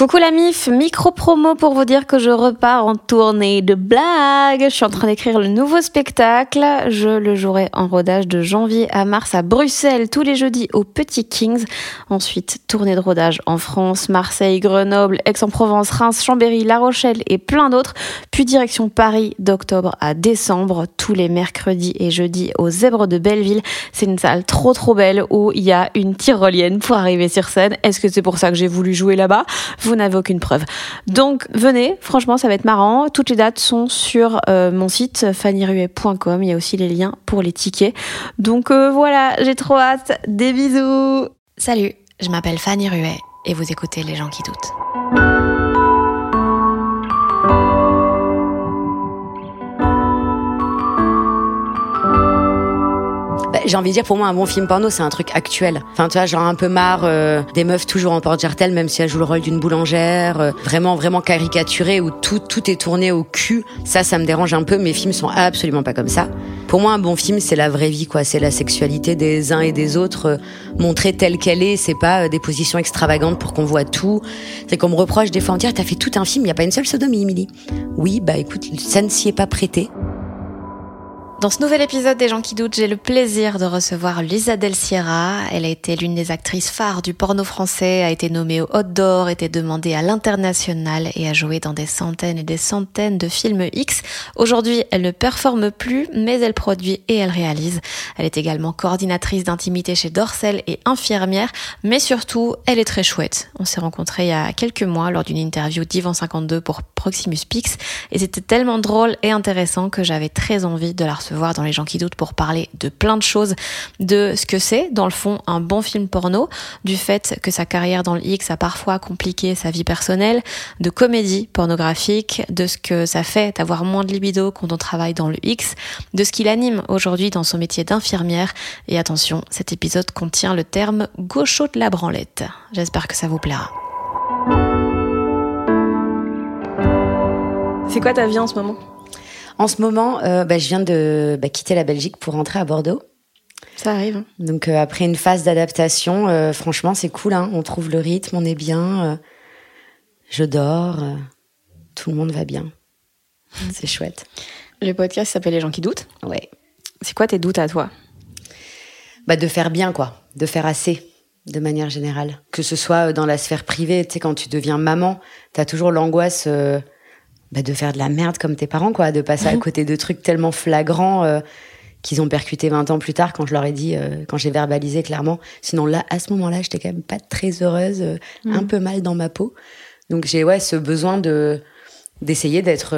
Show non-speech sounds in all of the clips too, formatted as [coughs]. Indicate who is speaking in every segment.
Speaker 1: Coucou la MIF, micro promo pour vous dire que je repars en tournée de blagues. Je suis en train d'écrire le nouveau spectacle. Je le jouerai en rodage de janvier à mars à Bruxelles tous les jeudis au Petit Kings. Ensuite, tournée de rodage en France, Marseille, Grenoble, Aix-en-Provence, Reims, Chambéry, La Rochelle et plein d'autres. Puis direction Paris d'octobre à décembre, tous les mercredis et jeudis au Zèbre de Belleville. C'est une salle trop trop belle où il y a une tyrolienne pour arriver sur scène. Est-ce que c'est pour ça que j'ai voulu jouer là-bas? Vous n'avez aucune preuve. Donc venez, franchement, ça va être marrant. Toutes les dates sont sur euh, mon site fannyruet.com. Il y a aussi les liens pour les tickets. Donc euh, voilà, j'ai trop hâte. Des bisous.
Speaker 2: Salut, je m'appelle Fanny Ruet et vous écoutez Les gens qui doutent.
Speaker 3: J'ai envie de dire pour moi un bon film porno c'est un truc actuel. Enfin tu vois genre un peu marre euh, des meufs toujours en porte-jartel même si elles jouent le rôle d'une boulangère, euh, vraiment vraiment caricaturé où tout tout est tourné au cul. Ça ça me dérange un peu. Mes films sont absolument pas comme ça. Pour moi un bon film c'est la vraie vie quoi, c'est la sexualité des uns et des autres euh, montrée telle qu'elle est. C'est pas des positions extravagantes pour qu'on voit tout. C'est qu'on me reproche des fois on dit ah, t'as fait tout un film, il y a pas une seule sodomie Emily. Oui bah écoute ça ne s'y est pas prêté.
Speaker 2: Dans ce nouvel épisode des gens qui doutent, j'ai le plaisir de recevoir Lisa Del Sierra. Elle a été l'une des actrices phares du porno français, a été nommée au Hot d'Or, été demandée à l'international et a joué dans des centaines et des centaines de films X. Aujourd'hui, elle ne performe plus, mais elle produit et elle réalise. Elle est également coordinatrice d'intimité chez Dorsel et infirmière, mais surtout, elle est très chouette. On s'est rencontrés il y a quelques mois lors d'une interview d'Ivan 52 pour Proximus Pix et c'était tellement drôle et intéressant que j'avais très envie de la recevoir voir dans Les gens qui doutent pour parler de plein de choses, de ce que c'est, dans le fond, un bon film porno, du fait que sa carrière dans le X a parfois compliqué sa vie personnelle, de comédie pornographique, de ce que ça fait d'avoir moins de libido quand on travaille dans le X, de ce qu'il anime aujourd'hui dans son métier d'infirmière. Et attention, cet épisode contient le terme gaucho de la branlette. J'espère que ça vous plaira.
Speaker 1: C'est quoi ta vie en ce moment?
Speaker 3: En ce moment, euh, bah, je viens de bah, quitter la Belgique pour rentrer à Bordeaux.
Speaker 1: Ça arrive. Hein.
Speaker 3: Donc euh, après une phase d'adaptation, euh, franchement, c'est cool. Hein. On trouve le rythme, on est bien. je dors. tout le monde va bien. C'est chouette.
Speaker 1: Le podcast s'appelle Les gens qui doutent.
Speaker 3: Ouais.
Speaker 1: C'est quoi tes doutes à toi?
Speaker 3: Bah de faire bien quoi, de faire assez de manière générale. Que ce soit dans la sphère privée, tu sais quand tu deviens maman, t'as toujours l'angoisse bah, de faire de la merde comme tes parents, quoi, de passer à mhm. côté de trucs tellement flagrants euh, qu'ils ont percuté 20 ans plus tard quand je leur ai dit, euh, quand j'ai verbalisé clairement. Sinon là, à ce moment-là, j'étais quand même pas très heureuse, euh, mhm. un peu mal dans ma peau. Donc j'ai ouais ce besoin de d'essayer d'être,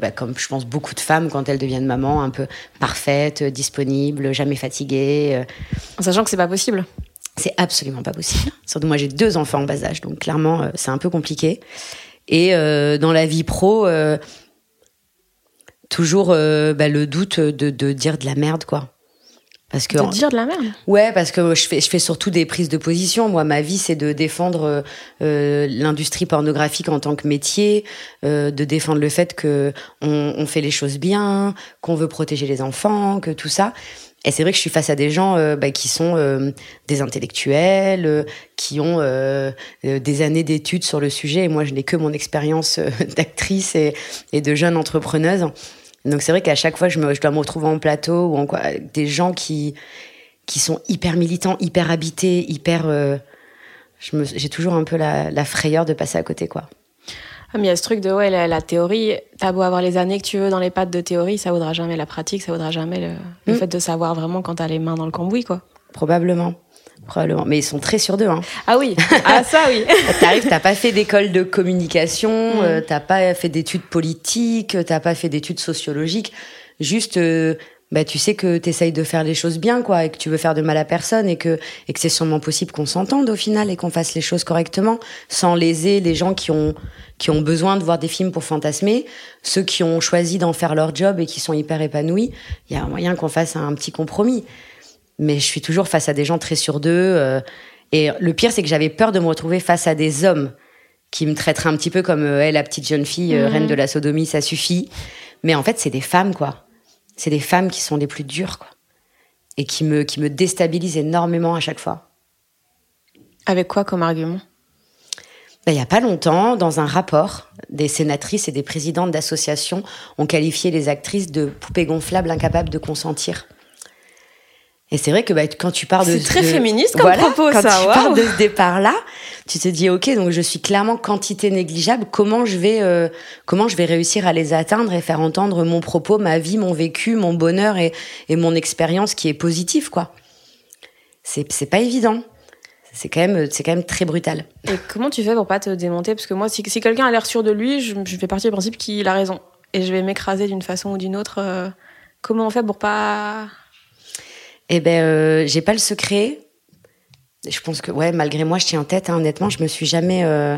Speaker 3: bah, comme je pense beaucoup de femmes quand elles deviennent maman, un peu parfaite, disponible, jamais fatiguée.
Speaker 1: En sachant que c'est pas possible.
Speaker 3: C'est absolument pas possible. Surtout moi j'ai deux enfants en bas âge, donc clairement c'est un peu compliqué. Et euh, dans la vie pro, euh, toujours euh, bah, le doute de, de, dire de la merde, quoi.
Speaker 1: Parce que, de dire de la merde
Speaker 3: Ouais, parce que je fais, je fais surtout des prises de position. Moi, ma vie, c'est de défendre l'industrie pornographique en tant que métier, de défendre le fait que on, on fait les choses bien, qu'on veut protéger les enfants, que tout ça. Et c'est vrai que je suis face à des gens euh, bah, qui sont euh, des intellectuels, euh, qui ont des années d'études sur le sujet. Et moi, je n'ai que mon expérience [laughs] d'actrice et, de jeune entrepreneuse. Donc c'est vrai qu'à chaque fois, je dois me retrouver en plateau ou en quoi, des gens qui, qui sont hyper militants, hyper habités, hyper... j'ai toujours un peu la, la frayeur de passer à côté, quoi.
Speaker 1: Ah, mais il y a ce truc de, ouais, la, théorie, t'as beau avoir les années que tu veux dans les pattes de théorie, ça vaudra jamais la pratique, ça vaudra jamais le, mm. fait de savoir vraiment quand t'as les mains dans le cambouis, quoi.
Speaker 3: Probablement. Probablement. Mais ils sont très sur d'eux. Hein.
Speaker 1: Ah oui, [laughs] ah ça oui. [laughs]
Speaker 3: T'arrives, t'as pas fait d'école de communication, mm. euh, t'as pas fait d'études politiques, t'as pas fait d'études sociologiques. Juste, euh, bah, tu sais que tu essayes de faire les choses bien, quoi, et que tu veux faire de mal à personne, et que, et que c'est sûrement possible qu'on s'entende au final et qu'on fasse les choses correctement, sans léser les gens qui ont, qui ont besoin de voir des films pour fantasmer, ceux qui ont choisi d'en faire leur job et qui sont hyper épanouis. Il y a un moyen qu'on fasse un petit compromis. Mais je suis toujours face à des gens très sur d'eux. Euh, et le pire, c'est que j'avais peur de me retrouver face à des hommes qui me traiteraient un petit peu comme euh, la petite jeune fille, euh, reine de la sodomie, ça suffit. Mais en fait, c'est des femmes, quoi c'est des femmes qui sont les plus dures, quoi. Et qui me, qui me déstabilisent énormément à chaque fois.
Speaker 1: Avec quoi comme argument?
Speaker 3: Bah, il n'y a pas longtemps, dans un rapport, des sénatrices et des présidentes d'associations ont qualifié les actrices de poupées gonflables incapables de consentir. Et c'est vrai que bah, quand tu pars de...
Speaker 2: C'est très féministe comme propos,
Speaker 3: quand
Speaker 2: ça.
Speaker 3: tu pars de ce départ-là, tu te dis, OK, donc je suis clairement quantité négligeable. Comment je vais, euh, comment je vais réussir à les atteindre et faire entendre mon propos, ma vie, mon vécu, mon bonheur et, et mon expérience qui est positive, quoi? C'est, c'est pas évident c'est quand même c'est quand même très brutal.
Speaker 2: Et comment tu fais pour pas te démonter? Parce que moi, si, si quelqu'un a l'air sûr de lui, je, je fais partie du principe qu'il a raison et je vais m'écraser d'une façon ou d'une autre. Euh, comment on fait pour pas
Speaker 3: Eh ben, euh, j'ai pas le secret. Je pense que ouais, malgré moi, je tiens en tête. Hein, honnêtement, je me suis jamais. Euh...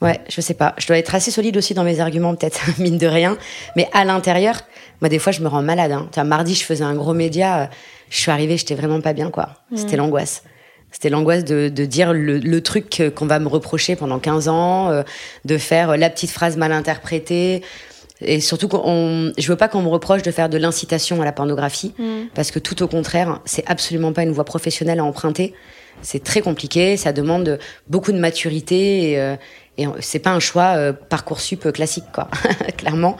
Speaker 3: Ouais, je sais pas. Je dois être assez solide aussi dans mes arguments, peut-être [laughs] mine de rien. Mais à l'intérieur, moi, des fois, je me rends malade. Hein. mardi, je faisais un gros média. Je suis arrivée, j'étais vraiment pas bien, quoi. C'était mmh. l'angoisse. C'était l'angoisse de, de, dire le, le truc qu'on va me reprocher pendant 15 ans, euh, de faire la petite phrase mal interprétée. Et surtout, qu'on, je veux pas qu'on me reproche de faire de l'incitation à la pornographie, mm. parce que tout au contraire, c'est absolument pas une voie professionnelle à emprunter. C'est très compliqué, ça demande beaucoup de maturité et, euh, et c'est pas un choix euh, parcoursup classique, quoi, [laughs] clairement.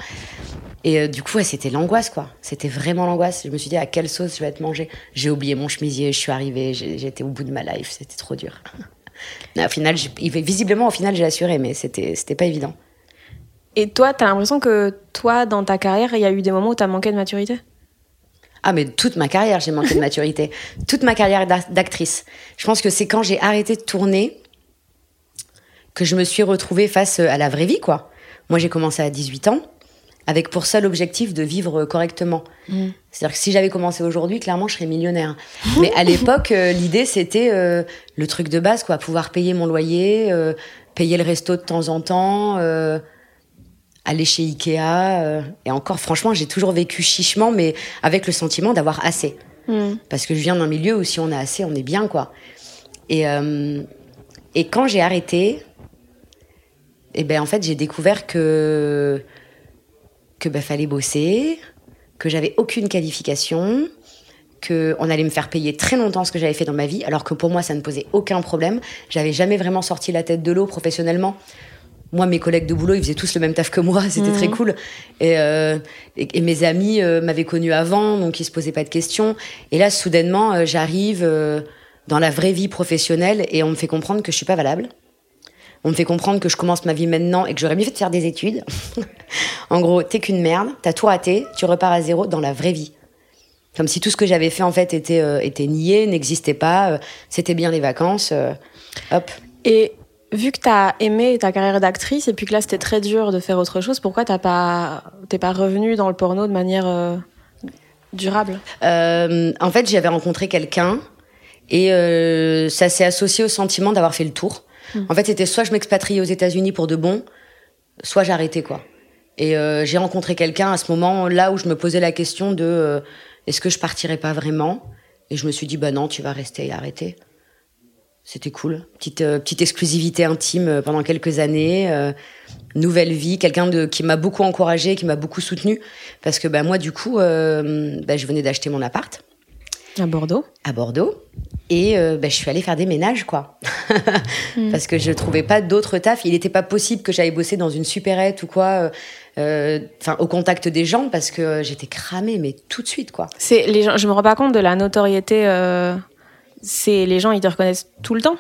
Speaker 3: Et euh, du coup, ouais, c'était l'angoisse, quoi. C'était vraiment l'angoisse. Je me suis dit, à quelle sauce je vais être mangée? J'ai oublié mon chemisier, je suis arrivée, j'étais au bout de ma life, c'était trop dur. [laughs] au final, visiblement, au final, j'ai assuré, mais c'était, c'était pas évident.
Speaker 2: Et toi, t'as l'impression que toi, dans ta carrière, il y a eu des moments où t'as manqué de maturité?
Speaker 3: Ah mais toute ma carrière j'ai manqué de maturité, [laughs] toute ma carrière d'actrice. Je pense que c'est quand j'ai arrêté de tourner que je me suis retrouvée face à la vraie vie quoi. Moi j'ai commencé à 18 ans, avec pour seul objectif de vivre correctement. Mm. C'est-à-dire que si j'avais commencé aujourd'hui, clairement, je serais millionnaire. [laughs] Mais à l'époque, euh, l'idée, c'était euh, le truc de base, quoi, pouvoir payer mon loyer, euh, payer le resto de temps en temps, aller chez Ikea. et encore, franchement, j'ai toujours vécu chichement, mais avec le sentiment d'avoir assez. Mm. Parce que je viens d'un milieu où si on a assez, on est bien, quoi. Et, et quand j'ai arrêté, et eh ben en fait, j'ai découvert que que bah, fallait bosser, que j'avais aucune qualification, que on allait me faire payer très longtemps ce que j'avais fait dans ma vie, alors que pour moi ça ne posait aucun problème. J'avais jamais vraiment sorti la tête de l'eau professionnellement. Moi, mes collègues de boulot, ils faisaient tous le même taf que moi, [laughs] c'était très mmh. cool. Et, euh, et, mes amis euh, m'avaient connu avant, donc ils se posaient pas de questions. Et là, soudainement, euh, j'arrive dans la vraie vie professionnelle et on me fait comprendre que je suis pas valable on me fait comprendre que je commence ma vie maintenant et que j'aurais mieux fait de faire des études. [laughs] en gros, t'es qu'une merde, t'as tout raté, tu repars à zéro dans la vraie vie. Comme si tout ce que j'avais fait en fait était, était nié, n'existait pas, c'était bien les vacances. Hop.
Speaker 2: Et vu que t'as aimé ta carrière d'actrice et puis que là c'était très dur de faire autre chose, pourquoi t'as pas t'es pas revenu dans le porno de manière durable?
Speaker 3: En fait, j'avais rencontré quelqu'un et ça s'est associé au sentiment d'avoir fait le tour. En fait, c'était soit je m'expatriais aux États-Unis pour de bon, soit j'arrêtais quoi. Et euh, j'ai rencontré quelqu'un à ce moment-là où je me posais la question de euh, est-ce que je partirais pas vraiment? Et je me suis dit bah non, tu vas rester et arrêter. C'était cool, petite euh, petite exclusivité intime pendant quelques années, nouvelle vie, quelqu'un de qui m'a beaucoup encouragé, qui m'a beaucoup soutenu parce que bah moi du coup, bah, je venais d'acheter mon appart.
Speaker 2: À Bordeaux.
Speaker 3: À Bordeaux. Et euh, bah, je suis allée faire des ménages, quoi. Hmm. [laughs] Parce que je trouvais pas d'autres taf. Il n'était pas possible que j'aille bosser dans une supérette ou quoi, euh, euh, enfin au contact des gens, parce que j'étais cramée, mais tout de suite, quoi.
Speaker 2: C'est les gens. Je me rends pas compte de la notoriété. C'est les gens, ils te reconnaissent tout le temps.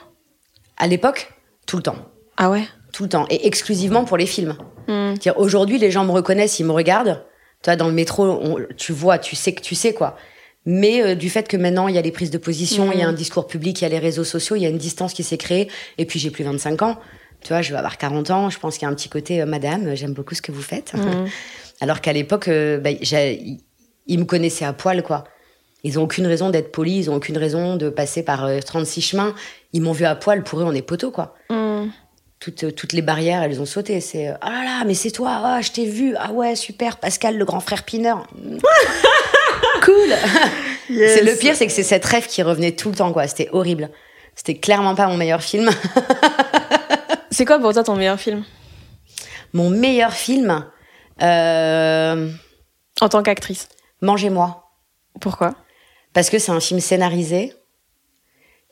Speaker 3: À l'époque, tout le temps.
Speaker 2: Ah ouais?
Speaker 3: Tout le temps, et exclusivement pour les films. Hmm. Aujourd'hui, les gens me reconnaissent, ils me regardent. Toi, dans le métro, tu vois, tu sais que tu sais quoi. Mais euh, du fait que maintenant, il y a les prises de position, il y a un discours public, il y a les réseaux sociaux, il y a une distance qui s'est créée. Et puis, j'ai plus 25 ans. Tu vois, je vais avoir 40 ans. Je pense qu'il y a un petit côté, euh, madame, j'aime beaucoup ce que vous faites. [laughs] Alors qu'à l'époque, euh, bah, ils me connaissaient à poil, quoi. Ils ont aucune raison d'être polis, ils ont aucune raison de passer par 36 chemins. Ils m'ont vu à poil, pour eux, on est poteaux, quoi. Mm. Toutes, toutes, les barrières, elles ont sauté. C'est ah là là, mais c'est toi, ah, je t'ai vu, ah ouais, super, Pascal, le grand frère Pineur. [laughs] cool. C'est le pire, c'est que c'est cette rêve qui revenait tout le temps, quoi. C'était horrible. C'était clairement pas mon meilleur film. [laughs]
Speaker 2: c'est quoi pour toi ton meilleur film?
Speaker 3: Mon meilleur film euh,
Speaker 2: En tant qu'actrice
Speaker 3: Mangez-moi.
Speaker 2: Pourquoi?
Speaker 3: Parce que c'est un film scénarisé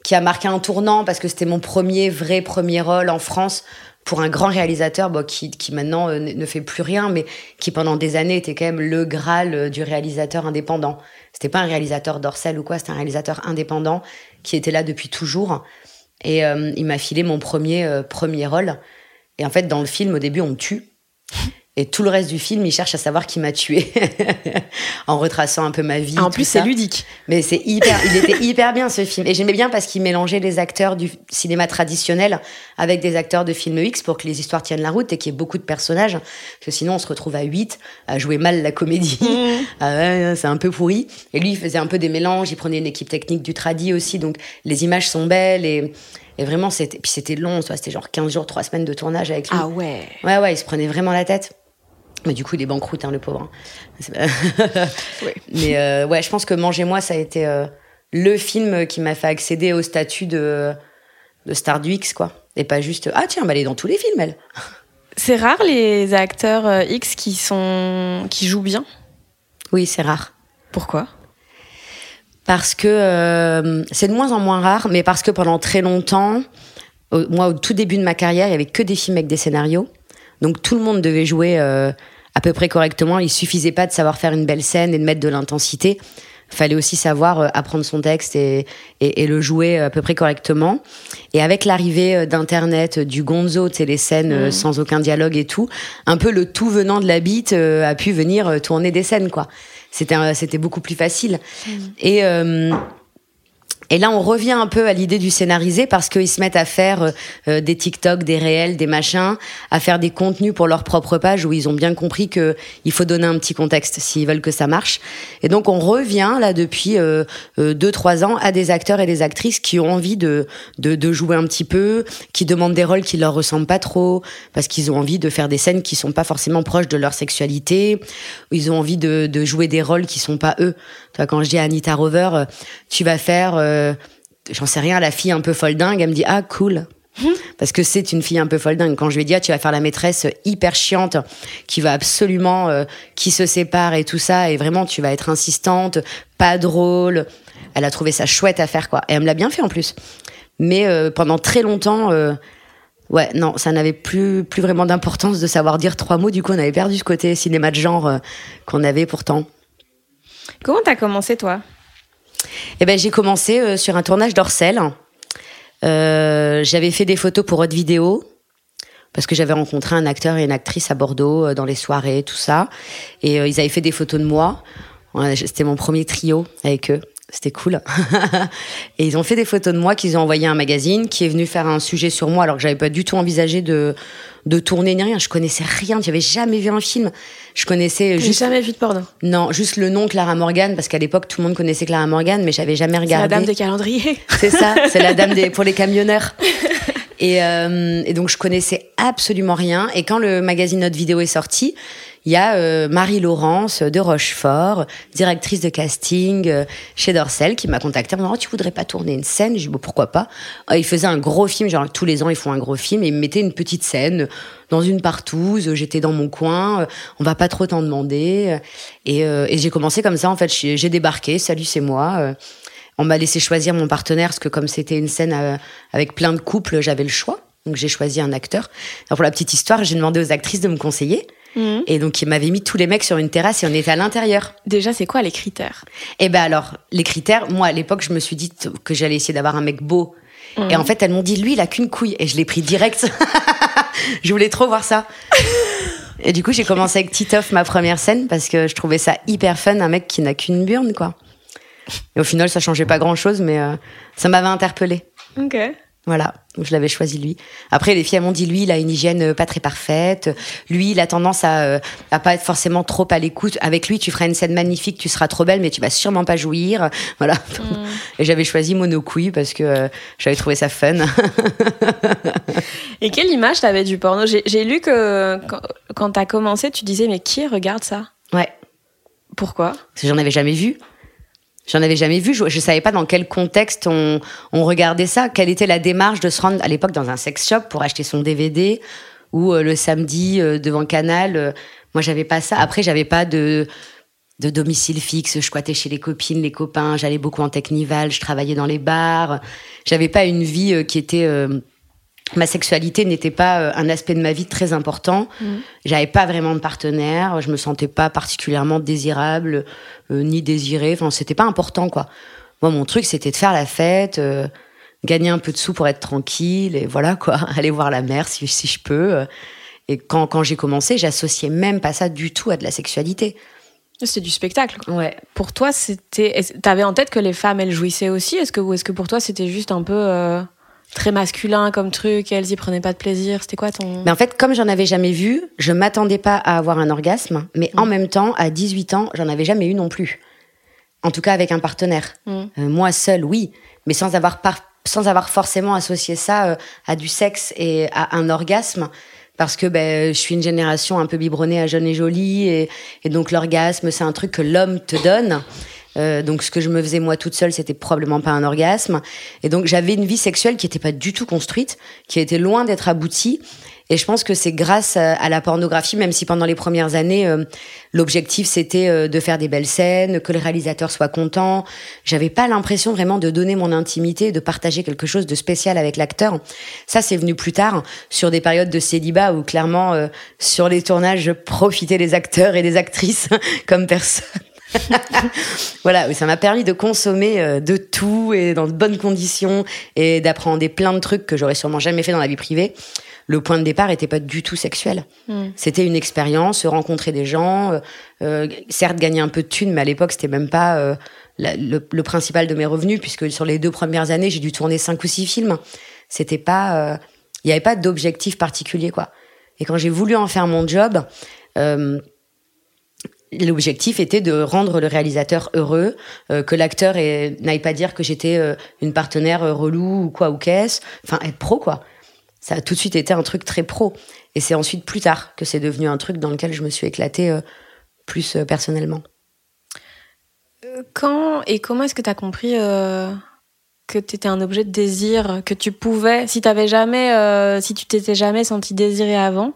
Speaker 3: qui a marqué un tournant parce que c'était mon premier vrai premier rôle en France pour un grand réalisateur qui maintenant euh, ne fait plus rien, mais qui pendant des années était quand même le graal euh, du réalisateur indépendant. C'était pas un réalisateur d'Orcel ou quoi, c'était un réalisateur indépendant qui était là depuis toujours. Et euh, il m'a filé mon premier premier rôle. Et en fait, dans le film, au début, on me tue. Et tout le reste du film, il cherche à savoir qui m'a tué, [laughs] en retraçant un peu ma vie.
Speaker 2: Ah, en plus, c'est ludique.
Speaker 3: Mais c'est hyper, il était hyper bien ce film. Et j'aimais bien parce qu'il mélangeait les acteurs du cinéma traditionnel avec des acteurs de film X pour que les histoires tiennent la route et qu'il y ait beaucoup de personnages. Parce que sinon, on se retrouve à 8 à jouer mal la comédie. Mmh. [laughs] Ah c'est un peu pourri. Et lui, il faisait un peu des mélanges. Il prenait une équipe technique du tradi aussi. Donc, les images sont belles et, et vraiment, c'était, puis c'était long. C'était genre 15 jours, 3 semaines de tournage avec lui.
Speaker 2: Ah ouais.
Speaker 3: Ouais, ouais, il se prenait vraiment la tête. Mais du coup, il est banqueroute, hein, le pauvre. Hein. [laughs] [laughs] Mais euh, ouais, je pense que Mangez-moi, ça a été euh, le film qui m'a fait accéder au statut de, de star du X, quoi. Et pas juste, ah tiens, bah, elle est dans tous les films, elle. [laughs]
Speaker 2: C'est rare les acteurs euh, X qui, sont... qui jouent bien
Speaker 3: Oui, c'est rare.
Speaker 2: Pourquoi?
Speaker 3: Parce que c'est de moins en moins rare, mais parce que pendant très longtemps, moi, au tout début de ma carrière, il y avait que des films avec des scénarios. Donc tout le monde devait jouer euh, à peu près correctement. Il suffisait pas de savoir faire une belle scène et de mettre de l'intensité. Fallait aussi savoir euh, apprendre son texte et, et, le jouer à peu près correctement. Et avec l'arrivée euh, d'Internet, du gonzo, les scènes mmh. sans aucun dialogue et tout, un peu le tout venant de la bite a pu venir tourner des scènes, quoi. C'était, c'était beaucoup plus facile. Mmh. Et et là, on revient un peu à l'idée du scénarisé parce qu'ils se mettent à faire euh, euh, des TikTok, des réels, des machins, à faire des contenus pour leur propre page où ils ont bien compris que il faut donner un petit contexte s'ils veulent que ça marche. Et donc, on revient là depuis euh, euh deux trois ans à des acteurs et des actrices qui ont envie de, de, de jouer un petit peu, qui demandent des rôles qui leur ressemblent pas trop parce qu'ils ont envie de faire des scènes qui sont pas forcément proches de leur sexualité. Ils ont envie de, de jouer des rôles qui sont pas eux. Quand je dis à Anita Rover, tu vas faire euh, j'en sais rien, la fille un peu folle dingue, elle me dit ah cool. Parce que c'est une fille un peu folle dingue. Quand je lui ai dit, ah, tu vas faire la maîtresse hyper chiante, qui va absolument, euh, qui se sépare et tout ça, et vraiment, tu vas être insistante, pas drôle. Elle a trouvé ça chouette à faire, quoi. Et elle me l'a bien fait en plus. Mais euh, pendant très longtemps, ouais, non, ça n'avait plus, plus vraiment d'importance de savoir dire trois mots. Du coup, on avait perdu ce côté cinéma de genre qu'on avait pourtant.
Speaker 2: Comment t'as commencé, toi?
Speaker 3: Eh ben, j'ai commencé euh, sur un tournage d'Orcel. Euh, j'avais fait des photos pour Haute Vidéo parce que j'avais rencontré un acteur et une actrice à Bordeaux euh, dans les soirées, tout ça. Et ils avaient fait des photos de moi. C'était mon premier trio avec eux. C'était cool. [laughs] et ils ont fait des photos de moi qu'ils ont envoyé à un magazine qui est venu faire un sujet sur moi alors que j'avais pas du tout envisagé de, de tourner ni rien. Je connaissais rien. J'avais jamais vu un film. Je connaissais juste.
Speaker 2: jamais vu de porno?
Speaker 3: Non, juste le nom Clara Morgan parce qu'à l'époque tout le monde connaissait Clara Morgan, mais j'avais jamais regardé.
Speaker 2: C'est la dame des calendriers.
Speaker 3: C'est ça. C'est la dame des [laughs] pour les camionneurs. [laughs] Et, euh, et, donc je connaissais absolument rien. Et quand le magazine Notre Vidéo est sorti, il y a euh, Marie-Laurence de Rochefort, directrice de casting euh, chez Dorsel, qui m'a contacté en me disant oh, Tu voudrais pas tourner une scène? J'ai dit bon, Pourquoi pas? Oh, Il faisait un gros film, genre tous les ans ils font un gros film, et ils me mettaient une petite scène dans une partouze. J'étais dans mon coin, on va pas trop t'en demander. Et, et j'ai commencé comme ça, en fait. J'ai débarqué Salut, c'est moi. On m'a laissé choisir mon partenaire parce que comme c'était une scène avec plein de couples, j'avais le choix. Donc j'ai choisi un acteur. Alors pour la petite histoire, j'ai demandé aux actrices de me conseiller. Et donc, il m'avait mis tous les mecs sur une terrasse et on était à l'intérieur.
Speaker 2: Déjà, c'est quoi les critères?
Speaker 3: Eh ben alors, les critères, moi, à l'époque, je me suis dit que j'allais essayer d'avoir un mec beau. Et en fait, elles m'ont dit, lui, il a qu'une couille. Et je l'ai pris direct. [laughs] je voulais trop voir ça. et du coup, j'ai commencé avec Titoff, ma première scène, parce que je trouvais ça hyper fun, un mec qui n'a qu'une burne, quoi. Et au final, ça changeait pas grand chose, mais euh, ça m'avait interpellée.
Speaker 2: Ok.
Speaker 3: Voilà, je l'avais choisi lui. Après, les filles m'ont dit lui, il a une hygiène euh, pas très parfaite. Lui, il a tendance à, euh, à pas être forcément trop à l'écoute. Avec lui, tu feras une scène magnifique, tu seras trop belle, mais tu vas sûrement pas jouir. [laughs] Voilà. Mm. Et j'avais choisi Monocouille parce que j'avais trouvé ça fun. [laughs]
Speaker 2: Et quelle image t'avais du porno? J'ai lu que quand, quand t'as commencé, tu disais mais qui regarde ça?
Speaker 3: Ouais.
Speaker 2: Pourquoi?
Speaker 3: Parce que j'en avais jamais vu. J'en avais jamais vu. Je, ne savais pas dans quel contexte on, on, regardait ça. Quelle était la démarche de se rendre à l'époque dans un sex shop pour acheter son DVD ou euh, le samedi euh, devant Canal. Euh, moi, j'avais pas ça. Après, j'avais pas de de domicile fixe. Je squattais chez les copines, les copains. J'allais beaucoup en technival. Je travaillais dans les bars. J'avais pas une vie qui était ma sexualité n'était pas euh, un aspect de ma vie très important. Mmh. J'avais pas vraiment de partenaire. Je me sentais pas particulièrement désirable ni désirée. Enfin, c'était pas important, quoi. Moi, mon truc, c'était de faire la fête, gagner un peu de sous pour être tranquille et voilà, quoi. [laughs] Aller voir la mer si, si je peux. Et quand, quand j'ai commencé, j'associais même pas ça du tout à de la sexualité.
Speaker 2: C'est du spectacle.
Speaker 3: Ouais.
Speaker 2: Pour toi, c'était. T'avais en tête que les femmes, elles jouissaient aussi? Est-ce que, ou est-ce que pour toi, c'était juste un peu euh, très masculin comme truc et elles y prenaient pas de plaisir C'était quoi ton.
Speaker 3: Mais en fait, comme j'en avais jamais vu, je m'attendais pas à avoir un orgasme, mais en mm. même temps, à 18 ans, j'en avais jamais eu non plus. En tout cas, avec un partenaire. Mm. Euh, moi seule, oui, mais sans avoir, sans avoir forcément associé ça euh, à du sexe et à un orgasme parce que ben, je suis une génération un peu biberonnée à jeune et jolie, et, et donc l'orgasme, c'est un truc que l'homme te donne. Euh, donc ce que je me faisais moi toute seule, c'était probablement pas un orgasme. Et donc j'avais une vie sexuelle qui n'était pas du tout construite, qui était loin d'être aboutie. Et je pense que c'est grâce à la pornographie, même si pendant les premières années, euh, l'objectif c'était euh, de faire des belles scènes, que le réalisateur soit content. J'avais pas l'impression vraiment de donner mon intimité, de partager quelque chose de spécial avec l'acteur. Ça, c'est venu plus tard, sur des périodes de célibat où clairement, sur les tournages, je profitais des acteurs et des actrices [laughs] comme personne. [laughs] voilà, ça m'a permis de consommer de tout et dans de bonnes conditions et d'apprendre plein de trucs que j'aurais sûrement jamais fait dans la vie privée le point de départ n'était pas du tout sexuel. Hmm. C'était une expérience, rencontrer des gens, euh, euh, certes gagner un peu de thunes, mais à l'époque c'était même pas euh, le, principal de mes revenus, puisque sur les deux premières années j'ai dû tourner cinq ou six films. C'était pas, il n'y avait pas d'objectif particulier quoi. Et quand j'ai voulu en faire mon job. L'objectif était de rendre le réalisateur heureux, que l'acteur n'aille pas dire que j'étais une partenaire relou ou quoi ou qu'est-ce, enfin être pro quoi ça a tout de suite été un truc très pro. Et c'est ensuite plus tard que c'est devenu un truc dans lequel je me suis éclatée euh, plus euh, personnellement.
Speaker 2: Euh, quand et comment est-ce que tu as compris que tu étais un objet de désir, que tu pouvais, si t'avais jamais, si tu t'étais jamais senti désiré avant,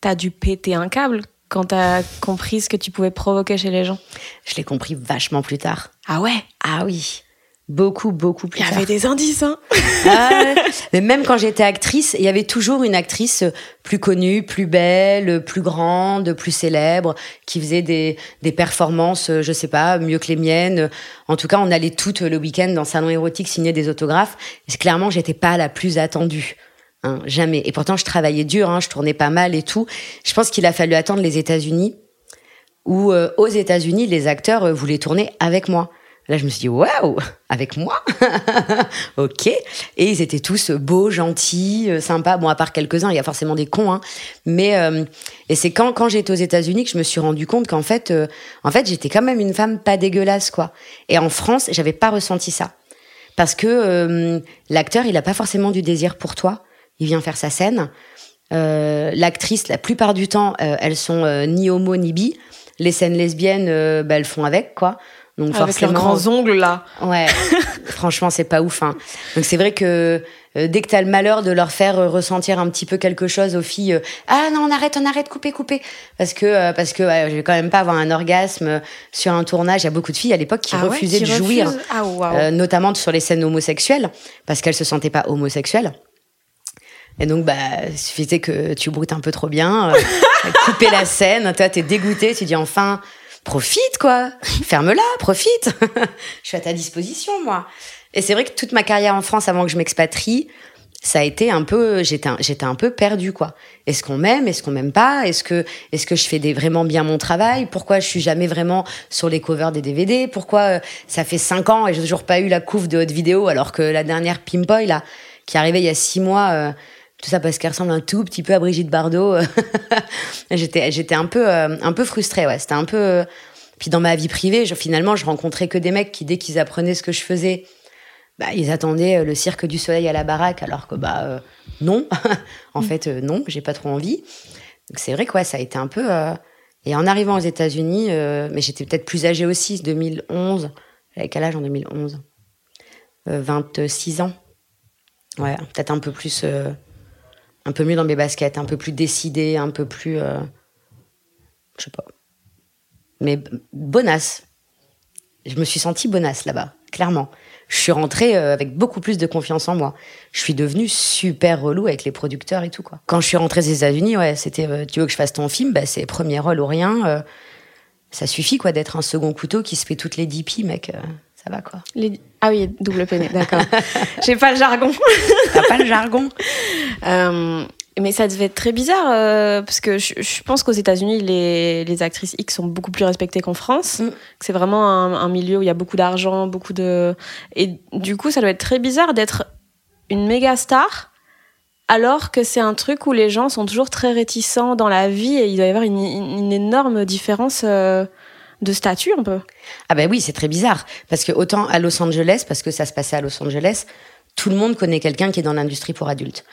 Speaker 2: t'as dû péter un câble? Quand t'as compris ce que tu pouvais provoquer chez les gens
Speaker 3: Je l'ai compris vachement plus tard.
Speaker 2: Ah ouais
Speaker 3: Ah oui. Beaucoup, beaucoup plus
Speaker 2: Il y avait des indices, hein
Speaker 3: ah Mais même quand j'étais actrice, il y avait toujours une actrice plus connue, plus belle, plus grande, plus célèbre, qui faisait des, des performances, je sais pas, mieux que les miennes. En tout cas, on allait toutes le week-end dans salon érotique signer des autographes. Et clairement, j'étais pas la plus attendue. Hein, jamais. Et pourtant, je travaillais dur, hein, je tournais pas mal et tout. Je pense qu'il a fallu attendre les États-Unis, où euh, aux États-Unis, les acteurs euh, voulaient tourner avec moi. Là, je me suis dit, waouh, avec moi? [laughs] Ok. Et ils étaient tous beaux, gentils, euh, sympas. Bon, à part quelques-uns, il y a forcément des cons. Hein. Mais, euh, et c'est quand, j'étais aux États-Unis que je me suis rendu compte qu'en fait, euh, en fait, j'étais quand même une femme pas dégueulasse, quoi. Et en France, j'avais pas ressenti ça. Parce que l'acteur, il a pas forcément du désir pour toi. Il vient faire sa scène. L'actrice, la plupart du temps, elles sont ni homo ni bi. Les scènes lesbiennes, bah, elles font avec, quoi.
Speaker 2: Donc Avec forcément, leurs grands ongles là.
Speaker 3: Ouais, [laughs] franchement c'est pas ouf. Hein. Donc c'est vrai que euh, dès que t'as le malheur de leur faire euh, ressentir un petit peu quelque chose aux filles, euh, ah non on arrête, on arrête, couper, couper, parce que parce que je vais quand même pas avoir un orgasme sur un tournage. Il y a beaucoup de filles à l'époque qui ah refusaient de jouir, ah, notamment sur les scènes homosexuelles, parce qu'elles se sentaient pas homosexuelles. Et donc, bah, suffisait que tu broutes un peu trop bien, [laughs] couper la scène, toi, t'es dégoûté, tu dis enfin, profite, quoi. Ferme-la, profite. [laughs] je suis à ta disposition, moi. Et c'est vrai que toute ma carrière en France, avant que je m'expatrie, ça a été un peu, j'étais, j'étais un peu perdue, quoi. Est-ce qu'on m'aime, est-ce qu'on m'aime pas, est-ce que, est-ce que je fais des, vraiment bien mon travail, pourquoi je suis jamais vraiment sur les covers des DVD, pourquoi euh, ça fait cinq ans et j'ai toujours pas eu la couve de haute vidéo alors que la dernière Pimpoy, là, qui arrivait il y a six mois, euh, tout ça parce qu'elle ressemble un tout petit peu à Brigitte Bardot. [laughs] j'étais, j'étais un peu, euh, un peu frustrée. Ouais, c'était un peu. Euh, puis dans ma vie privée, je, finalement, je rencontrais que des mecs qui, dès qu'ils apprenaient ce que je faisais, bah, ils attendaient euh, le cirque du soleil à la baraque, alors que bah non, [laughs] en fait non, j'ai pas trop envie. Donc c'est vrai que ça a été un peu. Et en arrivant aux États-Unis, mais j'étais peut-être plus âgée aussi, 2011. J'avais quel âge en 2011 26 ans. Ouais, peut-être un peu plus un peu mieux dans mes baskets, un peu plus décidé, un peu plus. Euh, je sais pas. mais bonasse. Je me suis sentie bonasse là-bas, clairement. Je suis rentrée euh, avec beaucoup plus de confiance en moi. Je suis devenue super relou avec les producteurs et tout quoi. Quand je suis rentrée des États-Unis, ouais, c'était euh, tu veux que je fasse ton film, bah c'est premier rôle ou rien. Ça suffit quoi d'être un second couteau qui se fait toutes les DP, mec. Ça va quoi.
Speaker 2: Les... Ah oui, double peiné, d'accord. [laughs] J'ai pas le jargon.
Speaker 3: T'as pas le jargon. [laughs]
Speaker 2: Mais ça devait être très bizarre, euh, parce que je, pense qu'aux États-Unis, les, les, actrices X sont beaucoup plus respectées qu'en France. Mm. C'est vraiment un, milieu où il y a beaucoup d'argent, beaucoup de. Et du coup, ça doit être très bizarre d'être une méga star, alors que c'est un truc où les gens sont toujours très réticents dans la vie et il doit y avoir une, une énorme différence. Euh, de statut un peu.
Speaker 3: Ah ben oui, c'est très bizarre parce que autant à Los Angeles parce que ça se passait à Los Angeles, tout le monde connaît quelqu'un qui est dans l'industrie pour adultes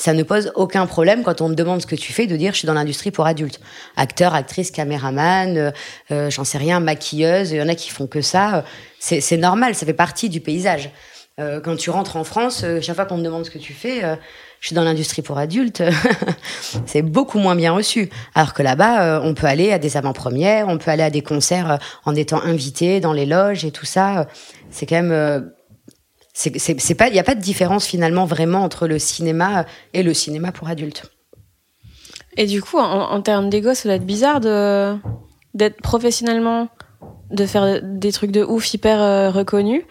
Speaker 3: ça ne pose aucun problème quand on me demande ce que tu fais de dire je suis dans l'industrie pour adultes. Acteur, actrice, caméraman, euh, euh, j'en sais rien, maquilleuse, il y en a qui font que ça. C'est normal, ça fait partie du paysage. Euh, quand tu rentres en France, chaque fois qu'on me demande ce que tu fais, je suis dans l'industrie pour adultes, [laughs] c'est beaucoup moins bien reçu. Alors que là-bas, on peut aller à des avant-premières, on peut aller à des concerts en étant invité dans les loges et tout ça. C'est quand même c'est pas, il n'y a pas de différence finalement vraiment entre le cinéma et le cinéma pour adultes.
Speaker 2: Et du coup, en, termes d'ego, ça doit être bizarre de d'être professionnellement, de faire des trucs de ouf hyper euh, reconnus,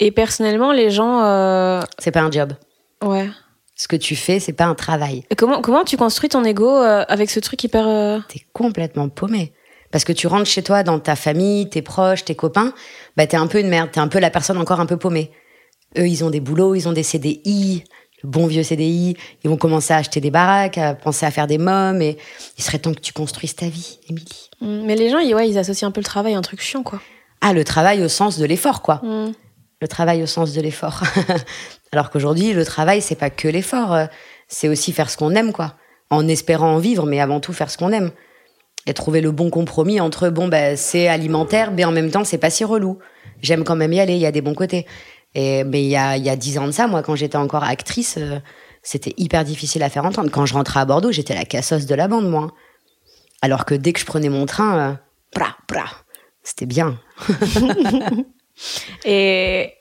Speaker 2: et personnellement, les gens. Euh...
Speaker 3: C'est pas un job.
Speaker 2: Ouais.
Speaker 3: Ce que tu fais, c'est pas un travail.
Speaker 2: Et comment comment tu construis ton ego euh, avec ce truc hyper. Euh,
Speaker 3: t'es complètement paumé. Parce que tu rentres chez toi, dans ta famille, tes proches, tes copains, bah t'es un peu une merde, t'es un peu la personne encore un peu paumée. Eux, ils ont des boulots, ils ont des CDI, le bon vieux CDI. Ils vont commencer à acheter des baraques, à penser à faire des mômes. Et il serait temps que tu construises ta vie, Émilie.
Speaker 2: Mm, mais les gens, ils, ouais, ils associent un peu le travail à un truc chiant, quoi.
Speaker 3: Ah, le travail au sens de l'effort, quoi. Mm. Le travail au sens de l'effort. [laughs] Alors qu'aujourd'hui, le travail, c'est pas que l'effort. Euh, c'est aussi faire ce qu'on aime, quoi. En espérant en vivre, mais avant tout faire ce qu'on aime. Et trouver le bon compromis entre, bon, ben, c'est alimentaire, mais en même temps, c'est pas si relou. J'aime quand même y aller, il y a des bons côtés. Et, mais il y a, y a 10 ans de ça, moi, quand j'étais encore actrice, euh, c'était hyper difficile à faire entendre. Quand je rentrais à Bordeaux, j'étais la cassos de la bande, moi. Alors que dès que je prenais mon train, euh, c'était bien. [laughs]
Speaker 2: et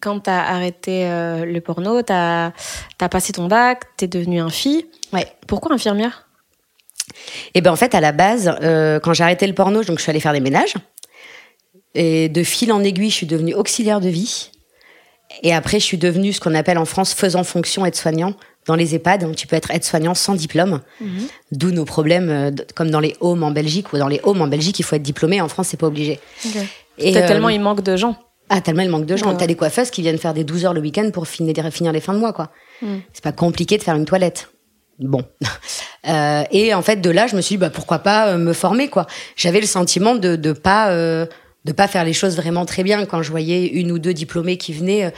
Speaker 2: quand tu as arrêté euh, le porno, tu as, passé ton bac, tu es devenue fille.
Speaker 3: Ouais.
Speaker 2: Pourquoi infirmière?
Speaker 3: Et eh ben en fait, à la base, quand j'ai arrêté le porno, donc je suis allée faire des ménages. Et de fil en aiguille, je suis devenue auxiliaire de vie. Et après, je suis devenue ce qu'on appelle en France faisant fonction aide-soignant dans les EHPAD. Tu peux être aide-soignant sans diplôme. Mhm. D'où nos problèmes, euh, comme dans les homes en Belgique, ou dans les homes en Belgique, il faut être diplômé. En France, c'est pas obligé.
Speaker 2: Et tellement euh, il manque de gens.
Speaker 3: Ah, tellement il manque de gens. T'as des coiffeuses qui viennent faire des 12 heures le week-end pour finir, finir les fins de mois, quoi. Mhm. C'est pas compliqué de faire une toilette. Bon. [laughs] Euh, et en fait, de là, je me suis dit, bah, pourquoi pas me former, quoi. J'avais le sentiment de ne pas de pas faire les choses vraiment très bien. Quand je voyais une ou deux diplômées qui venaient, euh,